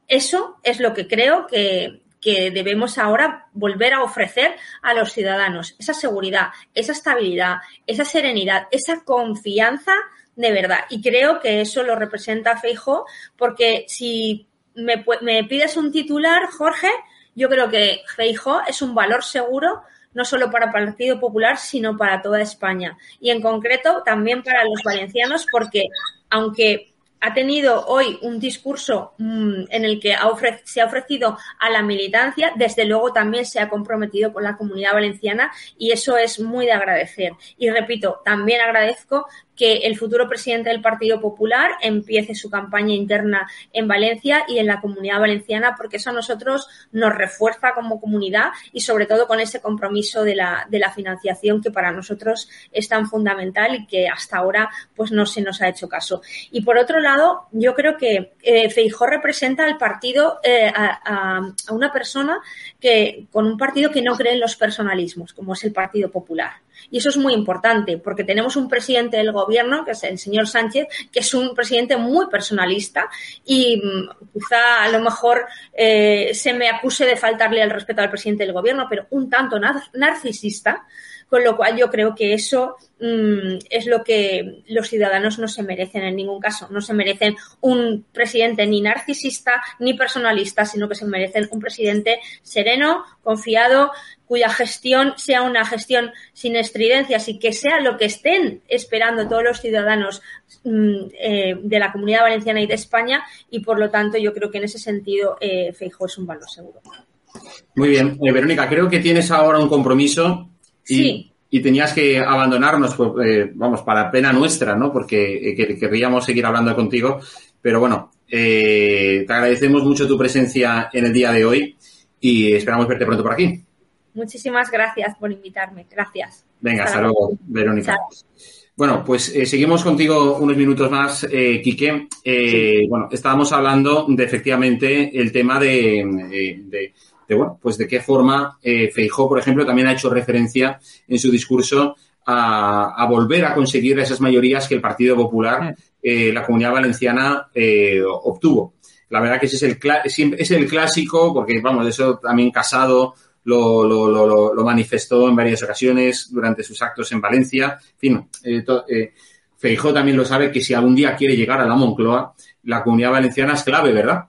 eso es lo que creo que, que debemos ahora volver a ofrecer a los ciudadanos, esa seguridad, esa estabilidad, esa serenidad, esa confianza de verdad. Y creo que eso lo representa Feijo, porque si me, me pides un titular, Jorge, yo creo que Feijo es un valor seguro no solo para el Partido Popular, sino para toda España. Y en concreto también para los valencianos, porque aunque ha tenido hoy un discurso mm, en el que se ha ofrecido a la militancia, desde luego también se ha comprometido con la comunidad valenciana y eso es muy de agradecer. Y repito, también agradezco que el futuro presidente del Partido Popular empiece su campaña interna en Valencia y en la comunidad valenciana, porque eso a nosotros nos refuerza como comunidad y sobre todo con ese compromiso de la, de la financiación que para nosotros es tan fundamental y que hasta ahora pues no se nos ha hecho caso. Y por otro lado, yo creo que eh, Feijó representa al partido, eh, a, a una persona que con un partido que no cree en los personalismos, como es el Partido Popular. Y eso es muy importante, porque tenemos un presidente del gobierno, que es el señor Sánchez, que es un presidente muy personalista y mm, quizá a lo mejor eh, se me acuse de faltarle al respeto al presidente del gobierno, pero un tanto narcisista con lo cual yo creo que eso mm, es lo que los ciudadanos no se merecen en ningún caso. No se merecen un presidente ni narcisista ni personalista, sino que se merecen un presidente sereno, confiado, cuya gestión sea una gestión sin estridencias y que sea lo que estén esperando todos los ciudadanos mm, eh, de la comunidad valenciana y de España y por lo tanto yo creo que en ese sentido eh, Feijo es un valor seguro. Muy bien, eh, Verónica, creo que tienes ahora un compromiso y, tenías que abandonarnos, pues, eh, vamos, para pena nuestra, ¿no? Porque querríamos seguir hablando contigo. Pero bueno, te agradecemos mucho tu presencia en el día de hoy y esperamos verte pronto por aquí. Muchísimas gracias por invitarme. Gracias. Venga, hasta, luego, Verónica. Bueno, pues seguimos contigo unos minutos más, eh, Quique. Bueno, estábamos hablando de efectivamente el tema de, de, bueno, pues de qué forma eh, Feijó, por ejemplo, también ha hecho referencia en su discurso a, volver a conseguir esas mayorías que el Partido Popular, eh, la Comunidad Valenciana, eh, obtuvo. La verdad que ese es el, es el clásico, porque, vamos, eso también Casado lo, lo, manifestó en varias ocasiones durante sus actos en Valencia. En fin, eh, eh, Feijó también lo sabe que si algún día quiere llegar a la Moncloa, la Comunidad Valenciana es clave, ¿verdad?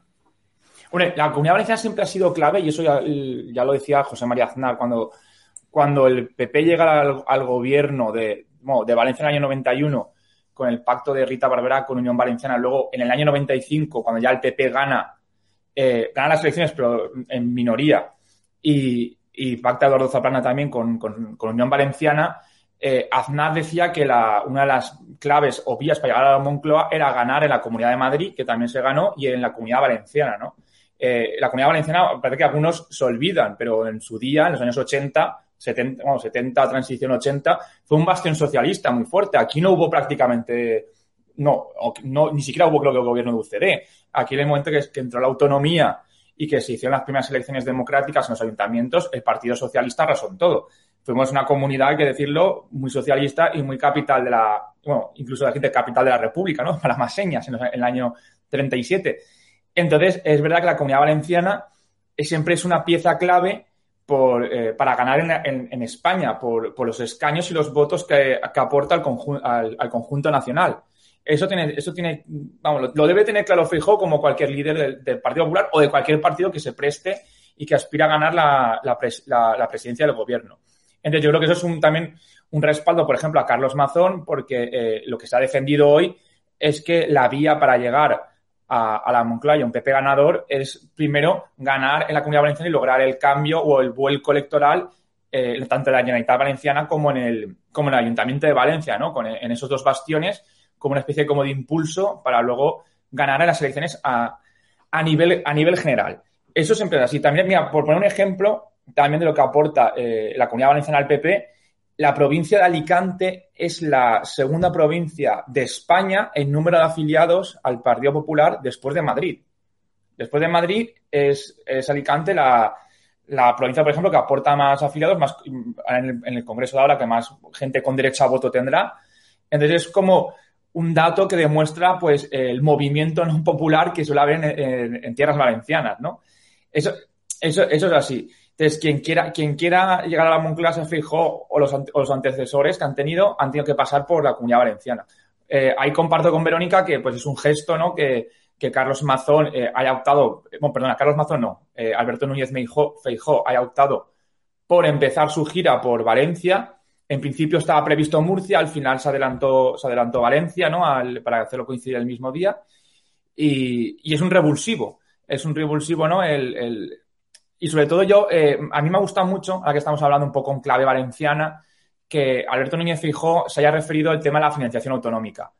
Bueno, la comunidad valenciana siempre ha sido clave y eso ya, lo decía José María Aznar cuando, cuando el PP llega al, gobierno de, de Valencia en el año 91 con el pacto de Rita Barbera con Unión Valenciana, luego en el año 95 cuando ya el PP gana, eh, gana las elecciones pero en minoría y, y pacta Eduardo Zaplana también con, con, Unión Valenciana, eh, Aznar decía que la, una de las claves o vías para llegar a la Moncloa era ganar en la Comunidad de Madrid, que también se ganó, y en la Comunidad Valenciana, ¿no? Eh, la comunidad valenciana parece que algunos se olvidan, pero en su día, en los años 80, 70, bueno, 70, transición 80, fue un bastión socialista muy fuerte. Aquí no hubo prácticamente, no, no ni siquiera hubo creo que gobierno de UCD. Aquí en el momento que, que entró la autonomía y que se hicieron las primeras elecciones democráticas en los ayuntamientos, el Partido Socialista arrasó en todo. Fuimos una comunidad, hay que decirlo, muy socialista y muy capital de la, bueno, incluso la gente capital de la República, ¿no? Para más señas en el año 37. Entonces, es verdad que la comunidad valenciana siempre es una pieza clave eh, para ganar en, España por, los escaños y los votos que, aporta al, al, conjunto nacional. Eso tiene, eso tiene, vamos, lo, debe tener claro Fijo como cualquier líder del, Partido Popular o de cualquier partido que se preste y que aspira a ganar la, presidencia del gobierno. Entonces, yo creo que eso es un, también un respaldo, por ejemplo, a Carlos Mazón, porque eh, lo que se ha defendido hoy es que la vía para llegar a, la Moncloa y a un PP ganador es primero ganar en la Comunidad Valenciana y lograr el cambio o el vuelco electoral eh, tanto en la Generalitat Valenciana como en el, como el Ayuntamiento de Valencia, ¿no? Con, en esos dos bastiones como una especie como de impulso para luego ganar en las elecciones a, a nivel, a nivel general. Eso siempre es así. También, mira, por poner un ejemplo, también de lo que aporta eh, la Comunidad Valenciana al PP, la provincia de Alicante es la segunda provincia de España en número de afiliados al Partido Popular después de Madrid. Después de Madrid es, es Alicante la, la, provincia, por ejemplo, que aporta más afiliados, más en el, Congreso de ahora, que más gente con derecho a voto tendrá. Entonces es como un dato que demuestra pues el movimiento no popular que suele haber en, en tierras valencianas, ¿no? Eso, eso, eso es así. Entonces, quien quiera, quien quiera llegar a la Moncloa se fijó, o los, los, antecesores que han tenido, han tenido que pasar por la comunidad valenciana. Eh, ahí comparto con Verónica que pues es un gesto, ¿no? Que, que Carlos Mazón eh, haya optado, bueno, perdona, Carlos Mazón no, eh, Alberto Núñez Feijó haya optado por empezar su gira por Valencia. En principio estaba previsto Murcia, al final se adelantó, se adelantó Valencia, ¿no? Para hacerlo coincidir el mismo día. Y, es un revulsivo, es un revulsivo, ¿no? el, el y sobre todo yo, eh, a mí me ha gustado mucho, ahora que estamos hablando un poco en clave valenciana, que Alberto Núñez Fijó se haya referido al tema de la financiación autonómica.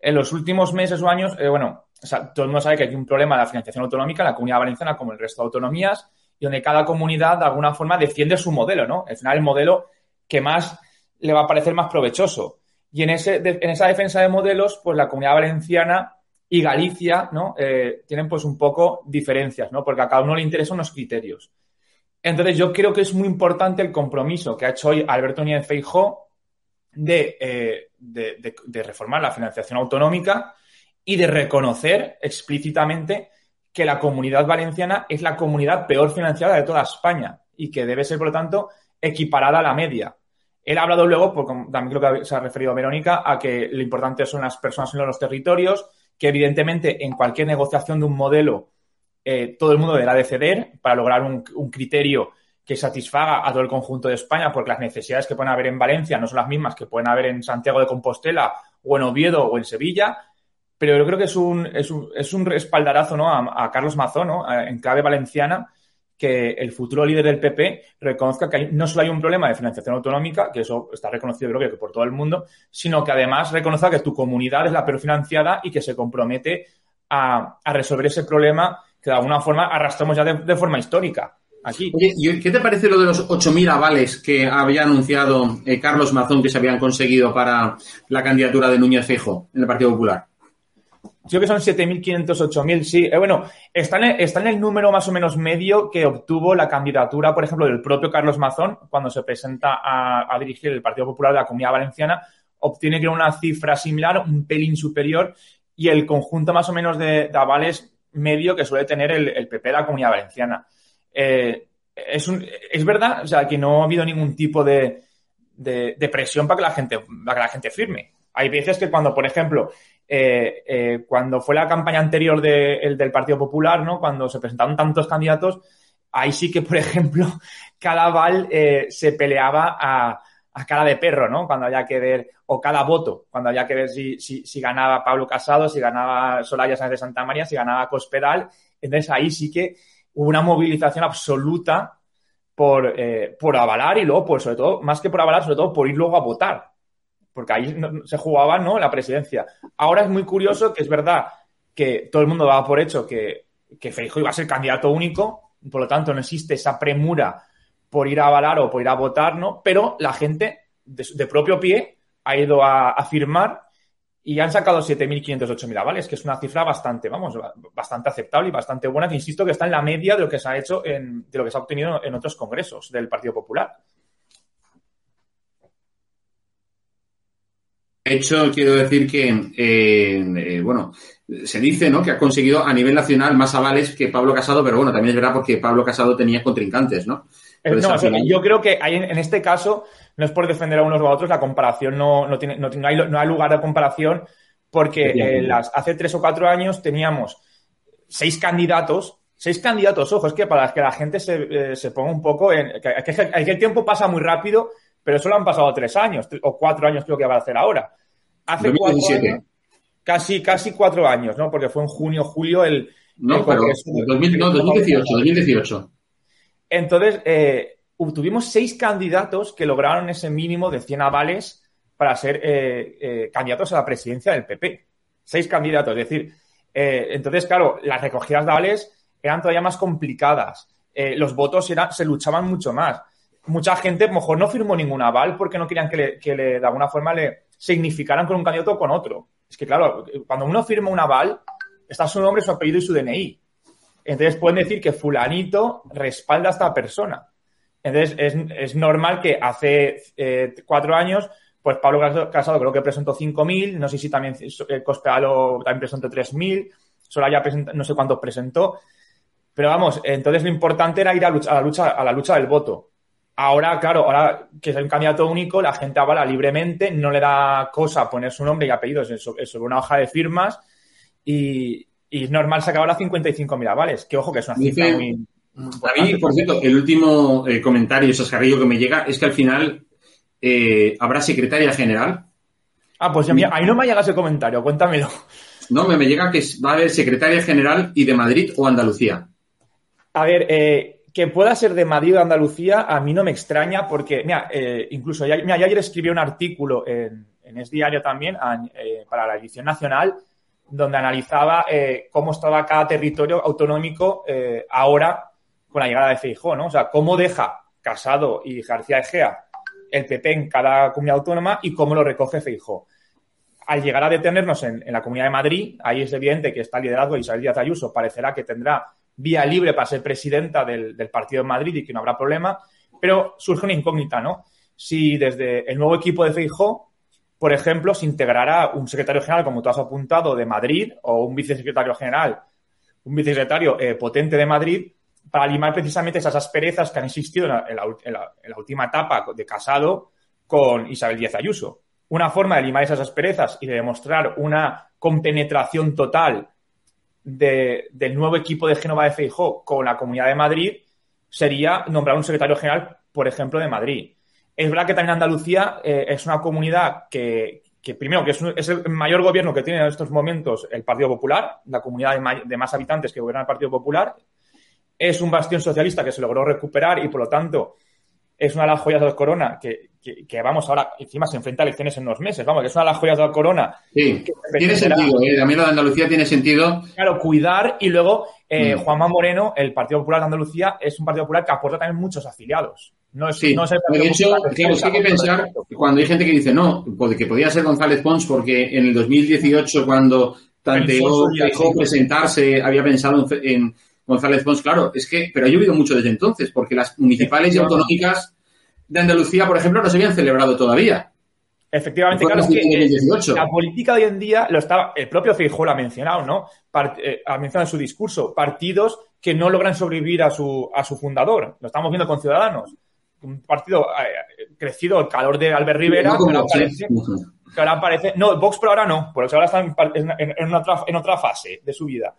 En los últimos meses o años, eh, bueno, todo el mundo sabe que hay un problema de la financiación autonómica en la comunidad valenciana como el resto de autonomías y donde cada comunidad de alguna forma defiende su modelo, ¿no? Al final el modelo que más le va a parecer más provechoso. Y en, ese, en esa defensa de modelos, pues la comunidad valenciana y Galicia, ¿no? Eh, tienen pues un poco diferencias, ¿no? Porque a cada uno le interesan unos criterios. Entonces yo creo que es muy importante el compromiso que ha hecho hoy Alberto Núñez eh, de, de, reformar la financiación autonómica y de reconocer explícitamente que la comunidad valenciana es la comunidad peor financiada de toda España y que debe ser, por lo tanto, equiparada a la media. Él ha hablado luego, porque también creo que se ha referido a Verónica, a que lo importante son las personas en los territorios, que evidentemente en cualquier negociación de un modelo eh, todo el mundo deberá de ceder para lograr un, criterio que satisfaga a todo el conjunto de España, porque las necesidades que pueden haber en Valencia no son las mismas que pueden haber en Santiago de Compostela o en Oviedo o en Sevilla, pero yo creo que es un, es un, es un respaldarazo ¿no? a, Carlos Mazón, ¿no? en clave valenciana, que el futuro líder del PP reconozca que no solo hay un problema de financiación autonómica, que eso está reconocido creo que por todo el mundo, sino que además reconozca que tu comunidad es la peor financiada y que se compromete a, resolver ese problema que de alguna forma arrastramos ya de, forma histórica. Aquí. Oye, qué te parece lo de los 8.000 avales que había anunciado eh, Carlos Mazón que se habían conseguido para la candidatura de Núñez Feijo en el Partido Popular? Creo que son 7.500, 8.000, sí. Eh, bueno, está en, el, está en el número más o menos medio que obtuvo la candidatura, por ejemplo, del propio Carlos Mazón cuando se presenta a, dirigir el Partido Popular de la Comunidad Valenciana. Obtiene que una cifra similar, un pelín superior, y el conjunto más o menos de, avales medio que suele tener el, PP de la Comunidad Valenciana. Eh, es, un, es verdad, o sea, que no ha habido ningún tipo de, de, presión para que la gente, para que la gente firme. Hay veces que cuando, por ejemplo, eh, eh, cuando fue la campaña anterior del Partido Popular, ¿no? Cuando se presentaron tantos candidatos, ahí sí que, por ejemplo, cada val eh, se peleaba a, cara de perro, ¿no? Cuando había que ver, o cada voto, cuando había que ver si, si, ganaba Pablo Casado, si ganaba Solaya Sánchez de Santa María, si ganaba Cospedal. Entonces ahí sí que hubo una movilización absoluta por, por avalar y luego, por, sobre todo, más que por avalar, sobre todo por ir luego a votar porque ahí se jugaba ¿no? la presidencia. Ahora es muy curioso que es verdad que todo el mundo daba por hecho que, que Feijóo iba a ser candidato único, por lo tanto no existe esa premura por ir a avalar o por ir a votar, ¿no? Pero la gente de, propio pie ha ido a, firmar y han sacado 7.500, 8.000 avales, que es una cifra bastante, vamos, bastante aceptable y bastante buena, que insisto que está en la media de lo que se ha hecho, en, de lo que se ha obtenido en otros congresos del Partido Popular. De hecho, quiero decir que, eh, eh, bueno, se dice ¿no? que ha conseguido a nivel nacional más avales que Pablo Casado, pero bueno, también es verdad porque Pablo Casado tenía contrincantes, ¿no? Eh, yo creo que hay, en este caso, no es por defender a unos o a otros, la comparación no, no, tiene, no, hay, no hay lugar de comparación porque las, hace tres o cuatro años teníamos seis candidatos, seis candidatos, ojo, es que para que la gente se, se ponga un poco en... Que, que, el tiempo pasa muy rápido pero solo han pasado tres años, o cuatro años creo que va a hacer ahora. Hace cuatro años, casi, casi cuatro años, ¿no? Porque fue en junio, julio el... No, pero 2018, 2018. Entonces, eh, tuvimos seis candidatos que lograron ese mínimo de 100 avales para ser eh, eh, candidatos a la presidencia del PP. Seis candidatos, es decir, Eh, entonces, claro, las recogidas de avales eran todavía más complicadas. Los votos era, se luchaban mucho más. Mucha gente, a lo mejor, no firmó ningún aval porque no querían que, le, que le, de alguna forma le significaran con un candidato o con otro. Es que, claro, cuando uno firma un aval, está su nombre, su apellido y su DNI. Entonces pueden decir que fulanito respalda a esta persona. Entonces es, normal que hace eh, cuatro años, pues Pablo Casado creo que presentó 5.000, no sé si también eh, Cospedalo también presentó 3.000, Soraya presentó, no sé cuántos presentó. Pero vamos, entonces lo importante era ir a, lucha, a, la lucha, a la lucha del voto. Ahora, claro, ahora que es un candidato único, la gente avala libremente, no le da cosa poner su nombre y apellidos sobre, una hoja de firmas y, y es normal sacar ahora 55.000 avales, que ojo que es una cifra Dice- muy... Mí, por cierto, el último eh, comentario, Sascarrillo, que me llega es que al final eh, habrá secretaria general. Ah, pues mira, ahí no me ha llegado ese comentario, cuéntamelo. No, me, me llega que va a haber secretaria general y de Madrid o Andalucía. A ver, eh, que pueda ser de Madrid o de Andalucía, a mí no me extraña porque, mira, eh, incluso mira, ayer escribí un artículo en, en Es Diario también a- eh, para la edición nacional donde analizaba eh, cómo estaba cada territorio autonómico ahora con la llegada de Feijóo, ¿no? O sea, cómo deja Casado y García Egea el PP en cada comunidad autónoma y cómo lo recoge Feijóo. Al llegar a detenernos en, en la Comunidad de Madrid, ahí es evidente que está el liderazgo de Isabel Díaz Ayuso, parecerá que tendrá vía libre para ser presidenta del, del partido en Madrid y que no habrá problema, pero surge una incógnita, ¿no? Si desde el nuevo equipo de Feijóo por ejemplo, se integrará un secretario general, como tú has apuntado, de Madrid o un vicesecretario general, un vicesecretario eh, potente de Madrid, para limar precisamente esas asperezas que han existido en la- en la última etapa de casado con Isabel Díaz Ayuso. Una forma de limar esas asperezas y de demostrar una compenetración total de- del nuevo equipo de Génova Feijó con la Comunidad de Madrid sería nombrar un secretario general, por ejemplo, de Madrid. Es verdad que también Andalucía eh, es una comunidad que, primero, que es, un- es el mayor gobierno que tiene en estos momentos el Partido Popular, la comunidad de, de más habitantes que gobierna el Partido Popular. Es un bastión socialista que se logró recuperar y, por lo tanto, es una de las joyas de la corona que, que- que, vamos, ahora encima se enfrenta a elecciones en unos meses. Vamos, que es una de las joyas de la corona. Sí, se tiene sentido, ¿eh? También lo de Andalucía tiene sentido. Claro, cuidar y luego eh, Mm. Juanma Moreno, el Partido Popular de Andalucía, es un Partido Popular que aporta también muchos afiliados. No es, Sí, no es el de Partido hecho, Popular claro, es que hay que pensar cuando hay gente que dice no, pues que podía ser González Pons porque en el 2018 cuando tanteó dejó sí. presentarse había pensado en, en González Pons, claro, es que, pero ha llovido mucho desde entonces porque las municipales y autonómicas de Andalucía, por ejemplo, no se habían celebrado todavía. Efectivamente, claro, es que eh, 2018. la política de hoy en día lo estaba, el propio Feijóo lo ha mencionado, ¿no? Part- eh, ha mencionado en su discurso, partidos que no logran sobrevivir a su, a su fundador. Lo estamos viendo con Ciudadanos. Un partido eh, crecido al calor de Albert Rivera, No que ahora como Vox, ¿eh? parece, que ahora parece, no, Vox por ahora no, por eso ahora está en, en- en otra, en otra fase de su vida.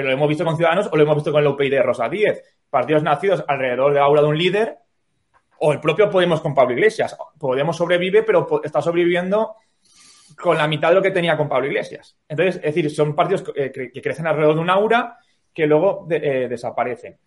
Pero lo hemos visto con Ciudadanos o lo hemos visto con el UPyD de Rosa Díez. Partidos nacidos alrededor de la aura de un líder o el propio Podemos con Pablo Iglesias. Podemos sobrevive, pero está sobreviviendo con la mitad de lo que tenía con Pablo Iglesias. Entonces, es decir, son partidos eh, que, que crecen alrededor de un aura que luego eh, desaparecen.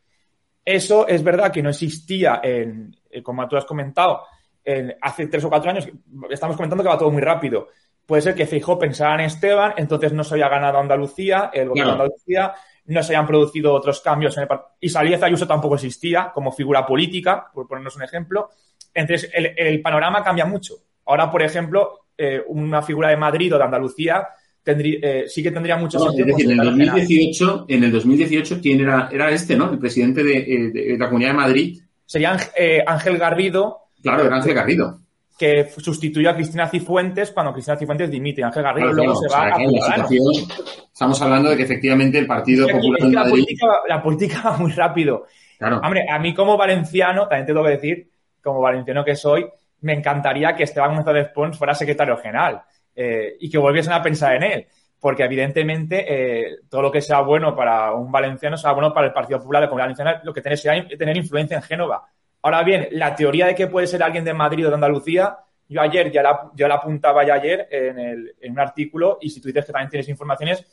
Eso es verdad que no existía, en, eh, como tú has comentado, en- hace tres o cuatro años. Estamos comentando que va todo muy rápido. Puede ser que Feijóo pensara en Esteban, entonces no se había ganado Andalucía, el gobierno Claro. de Andalucía, no se habían producido otros cambios en el par- Isabel Ayuso tampoco existía como figura política, por ponernos un ejemplo. Entonces, el, el panorama cambia mucho. Ahora, por ejemplo, eh, una figura de Madrid o de Andalucía tendría, eh, sí que tendría mucho No, sentido. es decir, en el como secretario general. 2018, en el 2018, ¿quién era? Era este, ¿no? El presidente de, eh, de la Comunidad de Madrid. Sería Ángel Garrido, Claro, era Ángel Garrido. Que sustituyó a Cristina Cifuentes cuando Cristina Cifuentes dimite. Ángel Garrido Claro, luego se va a Ciudadanos. estamos hablando de que efectivamente el Partido Popular de la, Madrid. política, la política va muy rápido. Claro. Hombre, a mí como valenciano, también te tengo que decir, como valenciano que soy, me encantaría que Esteban González Pons fuera secretario general eh, y que volviesen a pensar en él. Porque evidentemente eh, todo lo que sea bueno para un valenciano sea bueno para el Partido Popular de Comunidad Valenciana, lo que tiene será tener influencia en Génova. Ahora bien, la teoría de que puede ser alguien de Madrid o de Andalucía, yo ayer ya la, yo la apuntaba ya ayer en, el- en un artículo y si tú dices que también tienes informaciones,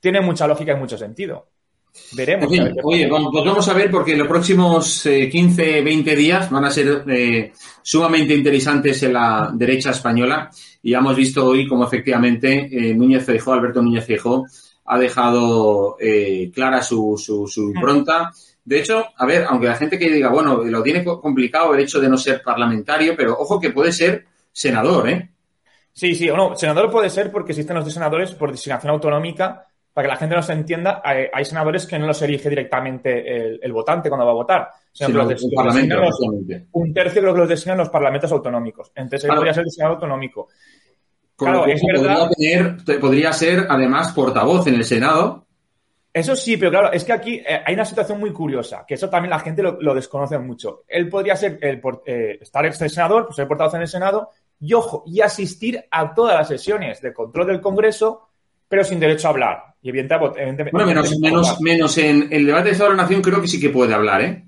tiene mucha lógica y mucho sentido. Veremos. Ver oye, vamos, pues vamos a ver porque los próximos eh, 15, 20 días van a ser eh, sumamente interesantes en la derecha española y ya hemos visto hoy cómo efectivamente eh, Núñez Feijóo, Alberto Núñez Feijóo, ha dejado eh, clara su, su, su impronta. De hecho, a ver, aunque la gente que diga, bueno, lo tiene complicado el hecho de no ser parlamentario, pero ojo que puede ser senador, ¿eh? Sí, sí, o no, senador puede ser porque existen los de senadores por designación autonómica. Para que la gente no se entienda, hay, hay senadores que no los elige directamente el, el votante cuando va a votar. Sí, no, los un los- tercio creo que los designan los parlamentos autonómicos. Entonces, él Claro. podría ser senador autonómico. Con Claro, lo que es podría, verdad. tener, podría ser además portavoz en el Senado. Eso sí, pero claro, es que aquí eh, hay una situación muy curiosa, que eso también la gente lo, lo desconoce mucho. Él podría ser el, eh, estar ex senador, pues ser portavoz en el Senado, y ojo, y asistir a todas las sesiones de control del Congreso, pero sin derecho a hablar. Y evidentemente, evidentemente- Bueno, menos, menos, menos en el debate de Estado de la Nación creo que sí que puede hablar, ¿eh?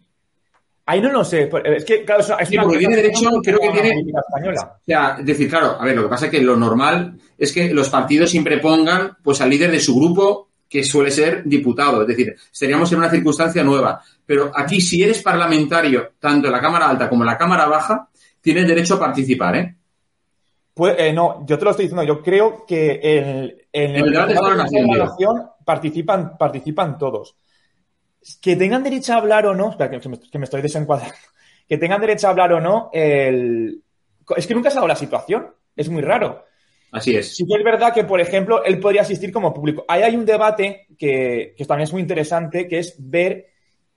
Ahí no lo sé. pues, Es que, claro, es una- Sí, porque tiene derecho, creo que tiene- política española. O sea, es decir, claro, a ver, lo que pasa es que lo normal es que los partidos siempre pongan pues al líder de su grupo, que suele ser diputado. Es decir, estaríamos en una circunstancia nueva. Pero aquí, si eres parlamentario, tanto en la Cámara Alta como en la Cámara Baja, tienes derecho a participar, ¿eh? Pues, eh, no, yo te lo estoy diciendo. Yo creo que en, el debate de la Nación, participan, participan todos. Que tengan derecho a hablar o no, espera, que, que me, que me estoy desencuadrando. Que tengan derecho a hablar o no, el... es que nunca se ha dado la situación. Es muy raro. Así es. Sí que es verdad que, por ejemplo, él podría asistir como público. Ahí hay un debate que, también es muy interesante, que es ver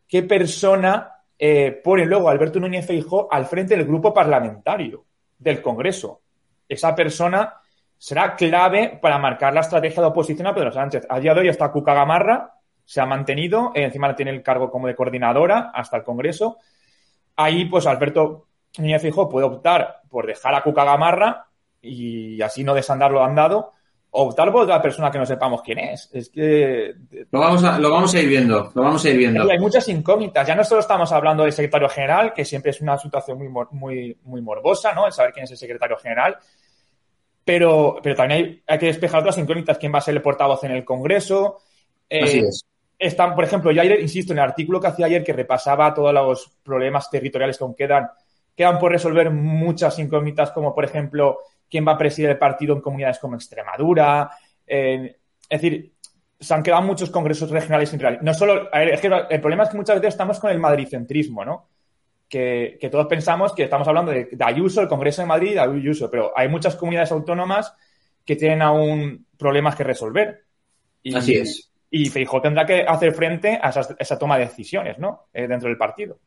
qué persona eh, pone luego Alberto Núñez Feijóo al frente del grupo parlamentario del Congreso. Esa persona será clave para marcar la estrategia de oposición a Pedro Sánchez. A día de hoy está Cuca Gamarra, se ha mantenido, eh, encima tiene el cargo como de coordinadora hasta el Congreso. Ahí, pues, Alberto Núñez Feijóo puede optar por dejar a Cuca Gamarra y así no desandar lo andado, o optar por otra persona que no sepamos quién es. Es que Lo vamos a, lo vamos a ir viendo, lo vamos a ir viendo. hay muchas incógnitas. Ya no solo estamos hablando del secretario general, que siempre es una situación muy, muy, muy morbosa, ¿no? El saber quién es el secretario general. Pero, pero también hay, hay que despejar otras incógnitas. ¿Quién va a ser el portavoz en el Congreso? Eh, Así es. Están, por ejemplo, yo ayer, insisto, en el artículo que hacía ayer que repasaba todos los problemas territoriales que aún quedan, quedan por resolver muchas incógnitas, como por ejemplo, quién va a presidir el partido en comunidades como Extremadura. eh, es decir, se han quedado muchos congresos regionales sin realizar. No solo, a ver, es que el problema es que muchas veces estamos con el madricentrismo, ¿no? Que, que todos pensamos que estamos hablando de, de Ayuso, el Congreso de Madrid, de Ayuso, pero hay muchas comunidades autónomas que tienen aún problemas que resolver. Y, Así es. Y Feijóo tendrá que hacer frente a esas- esa toma de decisiones, ¿no? Eh, dentro del partido.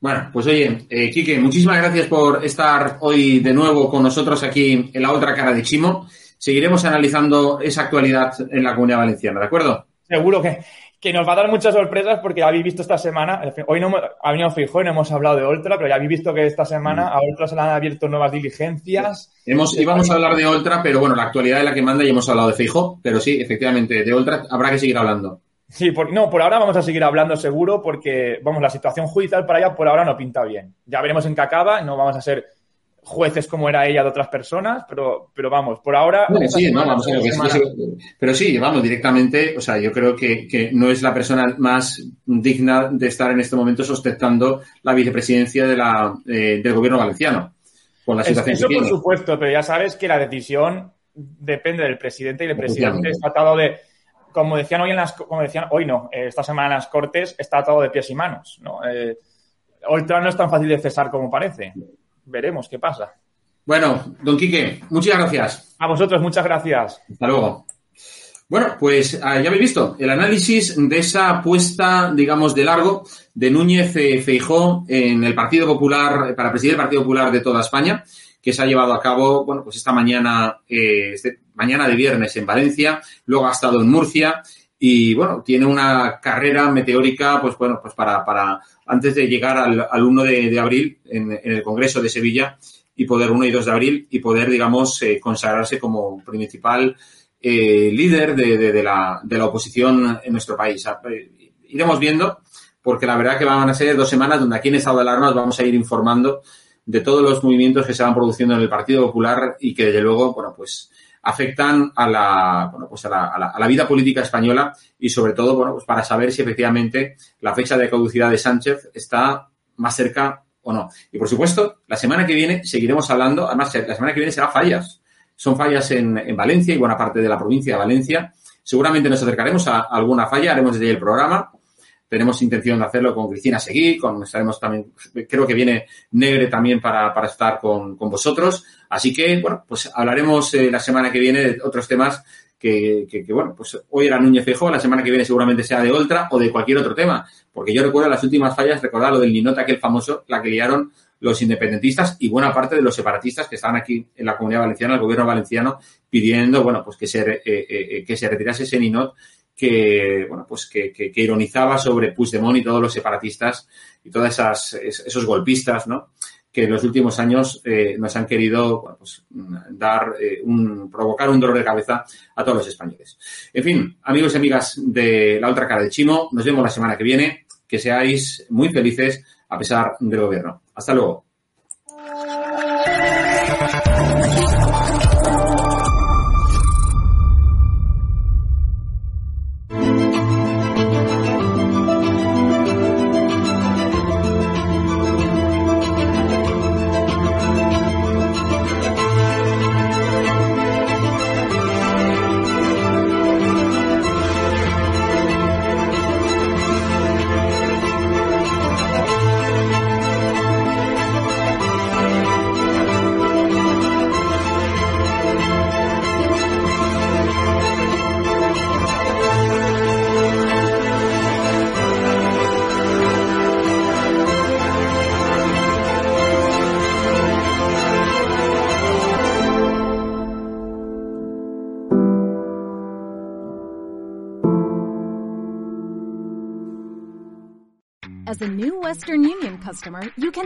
Bueno, pues oye, eh, Quique, muchísimas gracias por estar hoy de nuevo con nosotros aquí en la otra cara de Chimo. Seguiremos analizando esa actualidad en la comunidad valenciana, ¿de acuerdo? Seguro que, que nos va a dar muchas sorpresas porque ya habéis visto esta semana, hoy no hemos- ha venido Feijóo y no hemos hablado de Ultra, pero ya habéis visto que esta semana a Ultra se le han abierto nuevas diligencias. Hemos, íbamos a hablar de Oltra, pero bueno, la actualidad es la que manda y hemos hablado de Feijo, pero sí, efectivamente, de Oltra habrá que seguir hablando. Sí, por, no, por ahora vamos a seguir hablando seguro porque, vamos, la situación judicial para ella por ahora no pinta bien. Ya veremos en qué acaba, no vamos a ser jueces como era ella de otras personas, pero, pero vamos, por ahora... No, sí, no, vamos que semana- sí. pero sí, vamos, directamente, o sea, yo creo que, que no es la persona más digna de estar en este momento sostentando la vicepresidencia de la, eh, del gobierno valenciano, con la Es- situación Eso que por tiene. supuesto, pero ya sabes que la decisión depende del presidente y el presidente está atado de, como decían hoy en las, como decían hoy no, eh, esta semana en las Cortes está atado de pies y manos, ¿no? Eh, Oltra no es tan fácil de cesar como parece. Veremos qué pasa. Bueno, don Quique, muchas gracias. A vosotros, muchas gracias. Hasta luego. Bueno, pues ah, ya habéis visto el análisis de esa apuesta, digamos, de largo de Núñez eh, Feijó en el Partido Popular, para presidir el Partido Popular de toda España, que se ha llevado a cabo, bueno, pues esta mañana, eh, este- mañana de viernes en Valencia, luego ha estado en Murcia y, bueno, tiene una carrera meteórica, pues bueno, pues para, para antes de llegar al, al 1 de, abril en, en el Congreso de Sevilla y poder 1 y 2 de abril y poder, digamos, eh, consagrarse como principal eh, líder de, de- la, de la oposición en nuestro país. Ah, eh, Iremos viendo, porque la verdad que van a ser dos semanas donde aquí en Estado de Alarma os vamos a ir informando de todos los movimientos que se van produciendo en el Partido Popular y que desde luego, bueno, pues afectan a la, bueno, pues a la, a la- vida política española y sobre todo, bueno, pues para saber si efectivamente la fecha de caducidad de Sánchez está más cerca o no. Y por supuesto, la semana que viene seguiremos hablando, además la semana que viene será fallas. Son fallas en, en Valencia y buena parte de la provincia de Valencia. Seguramente nos acercaremos a alguna falla, haremos desde el programa. Tenemos intención de hacerlo con Cristina Seguí, con, estaremos también, creo que viene Negre también para, para estar con, con vosotros. Así que, bueno, pues hablaremos eh, la semana que viene de otros temas que, que, bueno, pues hoy era Núñez Feijóo, la semana que viene seguramente sea de Oltra o de cualquier otro tema. Porque yo recuerdo las últimas fallas, recordar lo del Ninota, aquel famoso, la que liaron los independentistas y buena parte de los separatistas que estaban aquí en la comunidad valenciana, el gobierno valenciano, pidiendo, bueno, pues que se, eh, eh, que se retirase ese Ninot que, bueno, pues que, que, que, ironizaba sobre Puigdemont y todos los separatistas y esas, esos golpistas, ¿no? Que en los últimos años eh, nos han querido bueno, pues, dar eh, un, provocar un dolor de cabeza a todos los españoles. En fin, amigos y amigas de la otra cara del chimo, nos vemos la semana que viene. Que seáis muy felices a pesar del gobierno. Hasta luego.